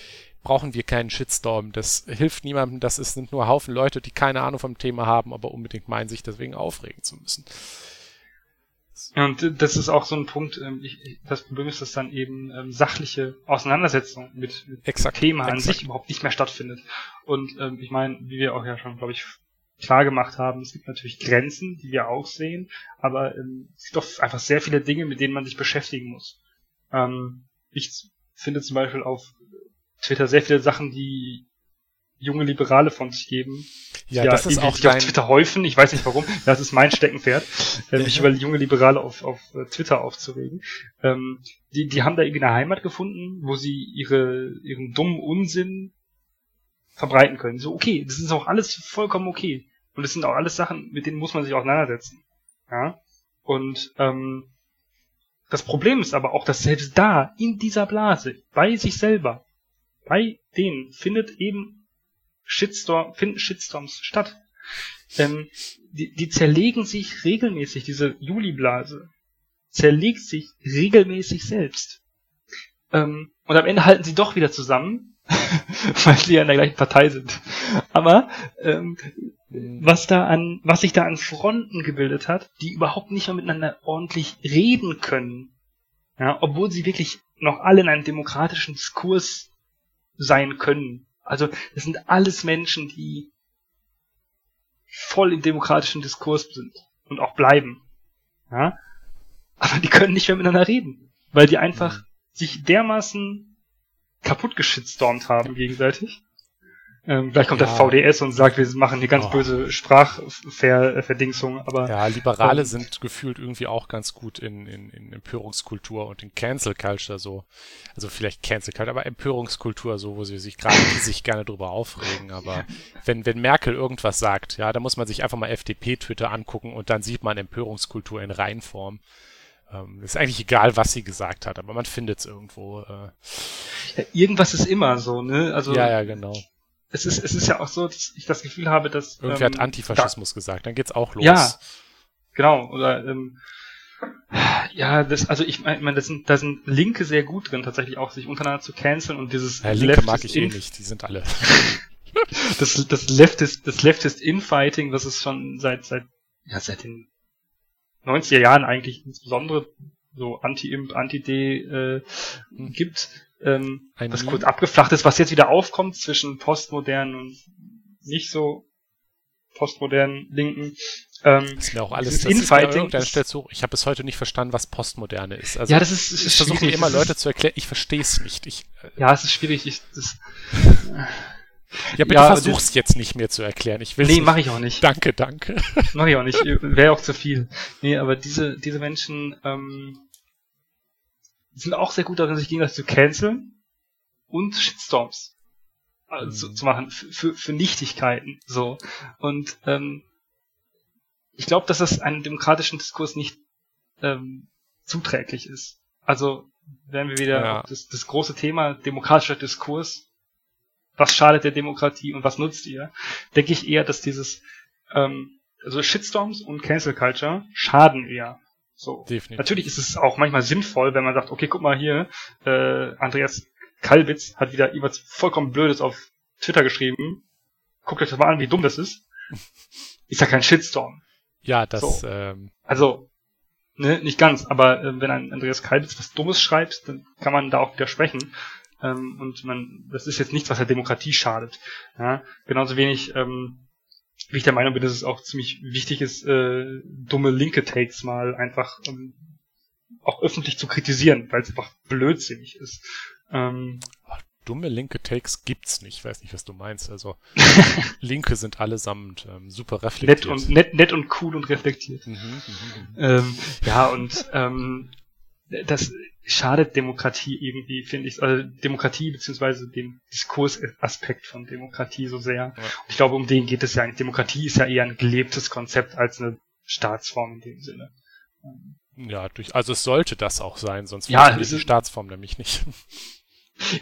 brauchen wir keinen Shitstorm. Das hilft niemandem. Das sind nur Haufen Leute, die keine Ahnung vom Thema haben, aber unbedingt meinen, sich deswegen aufregen zu müssen. Ja, und das ist auch so ein Punkt, ähm, ich, das Problem ist, dass dann eben ähm, sachliche Auseinandersetzung mit, mit exakt, Thema exakt. an sich überhaupt nicht mehr stattfindet. Und ähm, ich meine, wie wir auch ja schon, glaube ich, klar gemacht haben, es gibt natürlich Grenzen, die wir auch sehen, aber ähm, es gibt doch einfach sehr viele Dinge, mit denen man sich beschäftigen muss. Ähm, ich finde zum Beispiel auf Twitter sehr viele Sachen, die junge Liberale von sich geben. Ja, ja das ist auch dein... auf Twitter häufen. Ich weiß nicht warum. Das ist mein Steckenpferd, mich über junge Liberale auf, auf äh, Twitter aufzuregen. Ähm, die, die haben da irgendwie eine Heimat gefunden, wo sie ihre, ihren dummen Unsinn verbreiten können. So, okay, das ist auch alles vollkommen okay. Und das sind auch alles Sachen, mit denen muss man sich auseinandersetzen. Ja. Und ähm, das Problem ist aber auch, dass selbst da, in dieser Blase, bei sich selber, bei denen findet eben Shitstorm, finden Shitstorms statt. Ähm, die, die zerlegen sich regelmäßig, diese Juli-Blase zerlegt sich regelmäßig selbst. Ähm, und am Ende halten sie doch wieder zusammen, weil sie ja in der gleichen Partei sind. Aber ähm, was da an, was sich da an Fronten gebildet hat, die überhaupt nicht mehr miteinander ordentlich reden können, ja, obwohl sie wirklich noch alle in einem demokratischen Diskurs sein können. Also das sind alles Menschen, die voll im demokratischen Diskurs sind und auch bleiben. Ja? Aber die können nicht mehr miteinander reden, weil die einfach mhm. sich dermaßen kaputt geschitstormt haben gegenseitig. Ähm, gleich kommt ja. der VDS und sagt, wir machen hier ganz oh. böse Sprachverdingsung, aber. Ja, Liberale ähm, sind gefühlt irgendwie auch ganz gut in, in, in Empörungskultur und in Cancel Culture so. Also vielleicht Cancel Culture, aber Empörungskultur so, wo sie sich gerade sich gerne drüber aufregen. Aber wenn, wenn Merkel irgendwas sagt, ja, da muss man sich einfach mal FDP-Twitter angucken und dann sieht man Empörungskultur in Reinform. Ähm, ist eigentlich egal, was sie gesagt hat, aber man findet es irgendwo. Äh. Ja, irgendwas ist immer so, ne? Also ja, ja, genau es ist, es ist ja auch so, dass ich das Gefühl habe, dass. Irgendwer ähm, hat Antifaschismus da, gesagt, dann geht's auch los. Ja, genau. Oder ähm, ja, das, also ich meine, das sind, da sind Linke sehr gut drin, tatsächlich auch sich untereinander zu canceln und dieses ja, Linke mag ich eh nicht, die sind alle. das, das Leftist, das Leftist Infighting, was es schon seit, seit, ja, seit den 90er Jahren eigentlich insbesondere so Anti-Imp, Anti-D äh, hm. gibt, ähm, Ein was kurz abgeflacht ist, was jetzt wieder aufkommt zwischen postmodernen und nicht so postmodernen Linken. Ähm, ist mir auch alles das Infighting. Ist so, ich habe bis heute nicht verstanden, was Postmoderne ist. Also, ja, das ist, ist ich versuche immer Leute zu erklären, ich verstehe es nicht. Ich, äh, ja, es ist schwierig. Ich, das, ja, bitte ja, versuch's jetzt nicht mehr zu erklären. Ich will Nee, mache ich auch nicht. Danke, danke. Mach ich auch nicht. Wäre auch zu viel. Nee, aber diese, diese Menschen, ähm, sind auch sehr gut darin, sich gegenseitig zu canceln und Shitstorms äh, mhm. zu, zu, machen für, für Nichtigkeiten. So. Und ähm, ich glaube, dass das einem demokratischen Diskurs nicht ähm, zuträglich ist. Also werden wir wieder ja. das, das große Thema demokratischer Diskurs. Was schadet der Demokratie und was nutzt ihr? Denke ich eher, dass dieses ähm, also Shitstorms und Cancel Culture schaden eher. So. Definitiv. Natürlich ist es auch manchmal sinnvoll, wenn man sagt, okay, guck mal hier, äh, Andreas Kalbitz hat wieder irgendwas vollkommen Blödes auf Twitter geschrieben. Guckt euch das mal an, wie dumm das ist. Ist ja kein Shitstorm. Ja, das. So. Ähm... Also, ne, nicht ganz, aber äh, wenn ein Andreas Kalbitz was Dummes schreibt, dann kann man da auch widersprechen. Ähm, und man, das ist jetzt nichts, was der Demokratie schadet. Ja? Genauso wenig ähm, wie ich der Meinung bin, dass es auch ziemlich wichtig ist, äh, dumme linke Takes mal einfach ähm, auch öffentlich zu kritisieren, weil es einfach blödsinnig ist. Ähm, Ach, dumme linke Takes gibt's nicht. Ich weiß nicht, was du meinst. Also Linke sind allesamt ähm, super reflektiert. Nett und, nett, nett und cool und reflektiert. Mhm, mh, mh. Ähm, ja, und ähm, das, schadet Demokratie irgendwie, finde ich, also Demokratie beziehungsweise dem Diskursaspekt von Demokratie so sehr. Ja. ich glaube, um den geht es ja eigentlich. Demokratie ist ja eher ein gelebtes Konzept als eine Staatsform in dem Sinne. Ja, durch, also es sollte das auch sein, sonst ja, die Staatsform nämlich nicht.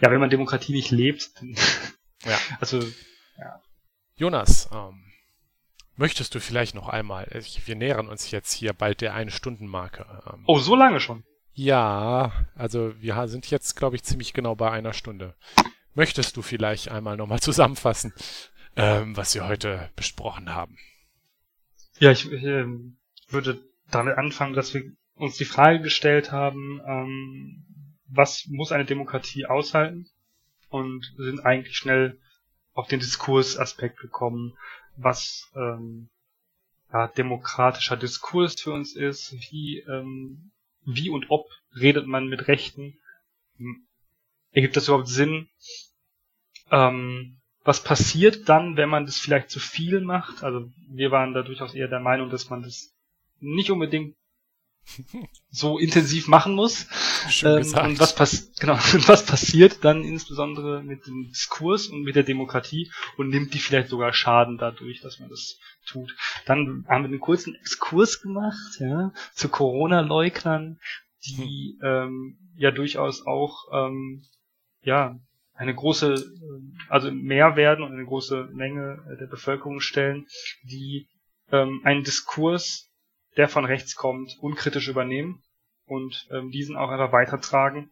Ja, wenn man Demokratie nicht lebt, dann, ja. also, ja. Jonas, ähm, möchtest du vielleicht noch einmal, wir nähern uns jetzt hier bald der eine Stunden Marke. Ähm, oh, so lange schon? Ja, also wir sind jetzt, glaube ich, ziemlich genau bei einer Stunde. Möchtest du vielleicht einmal nochmal zusammenfassen, ähm, was wir heute besprochen haben? Ja, ich, äh, würde damit anfangen, dass wir uns die Frage gestellt haben, ähm, was muss eine Demokratie aushalten? Und sind eigentlich schnell auf den Diskursaspekt gekommen, was ähm, ja, demokratischer Diskurs für uns ist, wie, ähm, wie und ob redet man mit Rechten, ergibt das überhaupt Sinn? Ähm, was passiert dann, wenn man das vielleicht zu viel macht? Also wir waren da durchaus eher der Meinung, dass man das nicht unbedingt so intensiv machen muss. Schön ähm, und was pass genau, und was passiert dann insbesondere mit dem Diskurs und mit der Demokratie und nimmt die vielleicht sogar Schaden dadurch, dass man das tut. Dann haben wir einen kurzen Exkurs gemacht, ja, zu Corona-Leugnern, die ähm, ja durchaus auch ähm, ja eine große, also mehr werden und eine große Menge der Bevölkerung stellen, die ähm, einen Diskurs der von rechts kommt, unkritisch übernehmen und ähm, diesen auch einfach weitertragen.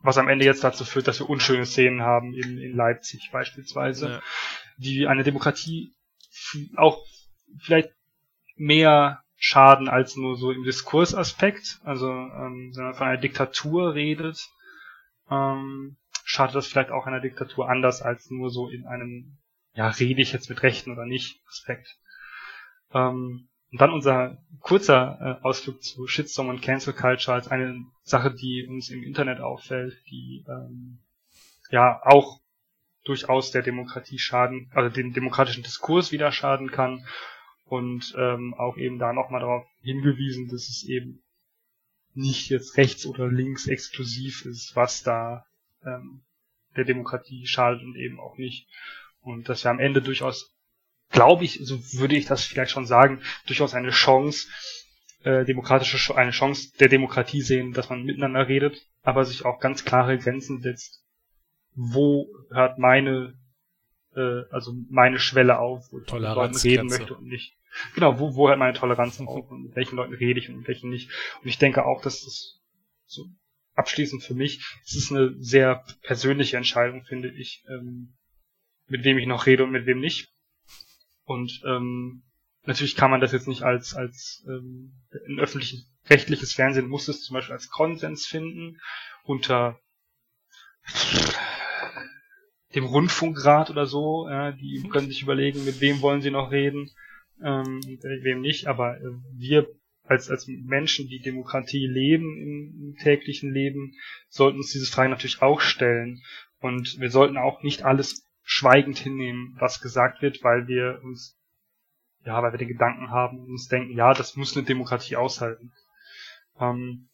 Was am Ende jetzt dazu führt, dass wir unschöne Szenen haben, in, in Leipzig beispielsweise, ja. die eine Demokratie auch vielleicht mehr schaden als nur so im Diskursaspekt. Also ähm, wenn man von einer Diktatur redet, ähm, schadet das vielleicht auch einer Diktatur anders als nur so in einem, ja, rede ich jetzt mit Rechten oder nicht Aspekt. Ähm, und dann unser kurzer äh, Ausflug zu Shitstorm und Cancel Culture als eine Sache, die uns im Internet auffällt, die ähm, ja auch durchaus der Demokratie schaden, also dem demokratischen Diskurs wieder schaden kann und ähm, auch eben da nochmal darauf hingewiesen, dass es eben nicht jetzt rechts oder links exklusiv ist, was da ähm, der Demokratie schadet und eben auch nicht. Und dass wir am Ende durchaus glaube ich, so würde ich das vielleicht schon sagen, durchaus eine Chance, äh, demokratische, eine Chance der Demokratie sehen, dass man miteinander redet, aber sich auch ganz klare Grenzen setzt. Wo hört meine, äh, also meine Schwelle auf, wo ich mit Leuten reden möchte und nicht. Genau, wo, wo hört meine Toleranz auf und mit welchen Leuten rede ich und mit welchen nicht. Und ich denke auch, dass das so abschließend für mich, es ist eine sehr persönliche Entscheidung, finde ich, ähm, mit wem ich noch rede und mit wem nicht. Und ähm, natürlich kann man das jetzt nicht als, als ähm, ein öffentliches rechtliches Fernsehen muss es zum Beispiel als Konsens finden unter dem Rundfunkrat oder so. Ja, die können sich überlegen, mit wem wollen sie noch reden, ähm, mit wem nicht. Aber äh, wir als, als Menschen, die Demokratie leben im, im täglichen Leben, sollten uns diese Frage natürlich auch stellen. Und wir sollten auch nicht alles schweigend hinnehmen, was gesagt wird, weil wir uns, ja, weil wir den Gedanken haben und uns denken, ja, das muss eine Demokratie aushalten. Ähm,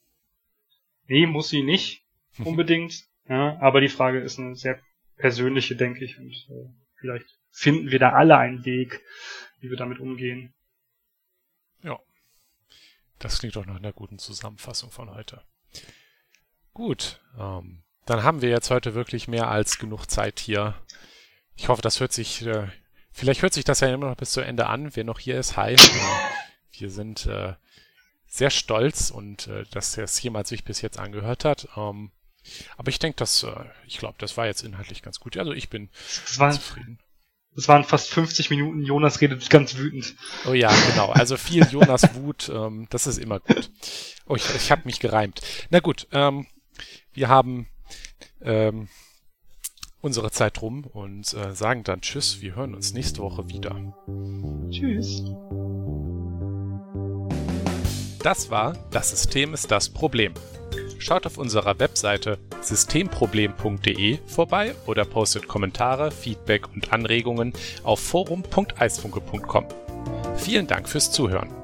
nee, muss sie nicht unbedingt, ja, aber die Frage ist eine sehr persönliche, denke ich, und äh, vielleicht finden wir da alle einen Weg, wie wir damit umgehen. Ja, das klingt doch nach einer guten Zusammenfassung von heute. Gut, ähm, dann haben wir jetzt heute wirklich mehr als genug Zeit hier ich hoffe, das hört sich, äh, vielleicht hört sich das ja immer noch bis zu Ende an. Wer noch hier ist, hi. Wir sind äh, sehr stolz und äh, dass es jemand sich bis jetzt angehört hat. Ähm, aber ich denke, dass, äh, ich glaube, das war jetzt inhaltlich ganz gut. Also ich bin war, zufrieden. Es waren fast 50 Minuten. Jonas redet ganz wütend. Oh ja, genau. Also viel Jonas Wut, ähm, das ist immer gut. Oh, ich, ich habe mich gereimt. Na gut, ähm, wir haben ähm, unsere Zeit rum und äh, sagen dann Tschüss. Wir hören uns nächste Woche wieder. Tschüss. Das war Das System ist das Problem. Schaut auf unserer Webseite systemproblem.de vorbei oder postet Kommentare, Feedback und Anregungen auf forum.eisfunke.com. Vielen Dank fürs Zuhören.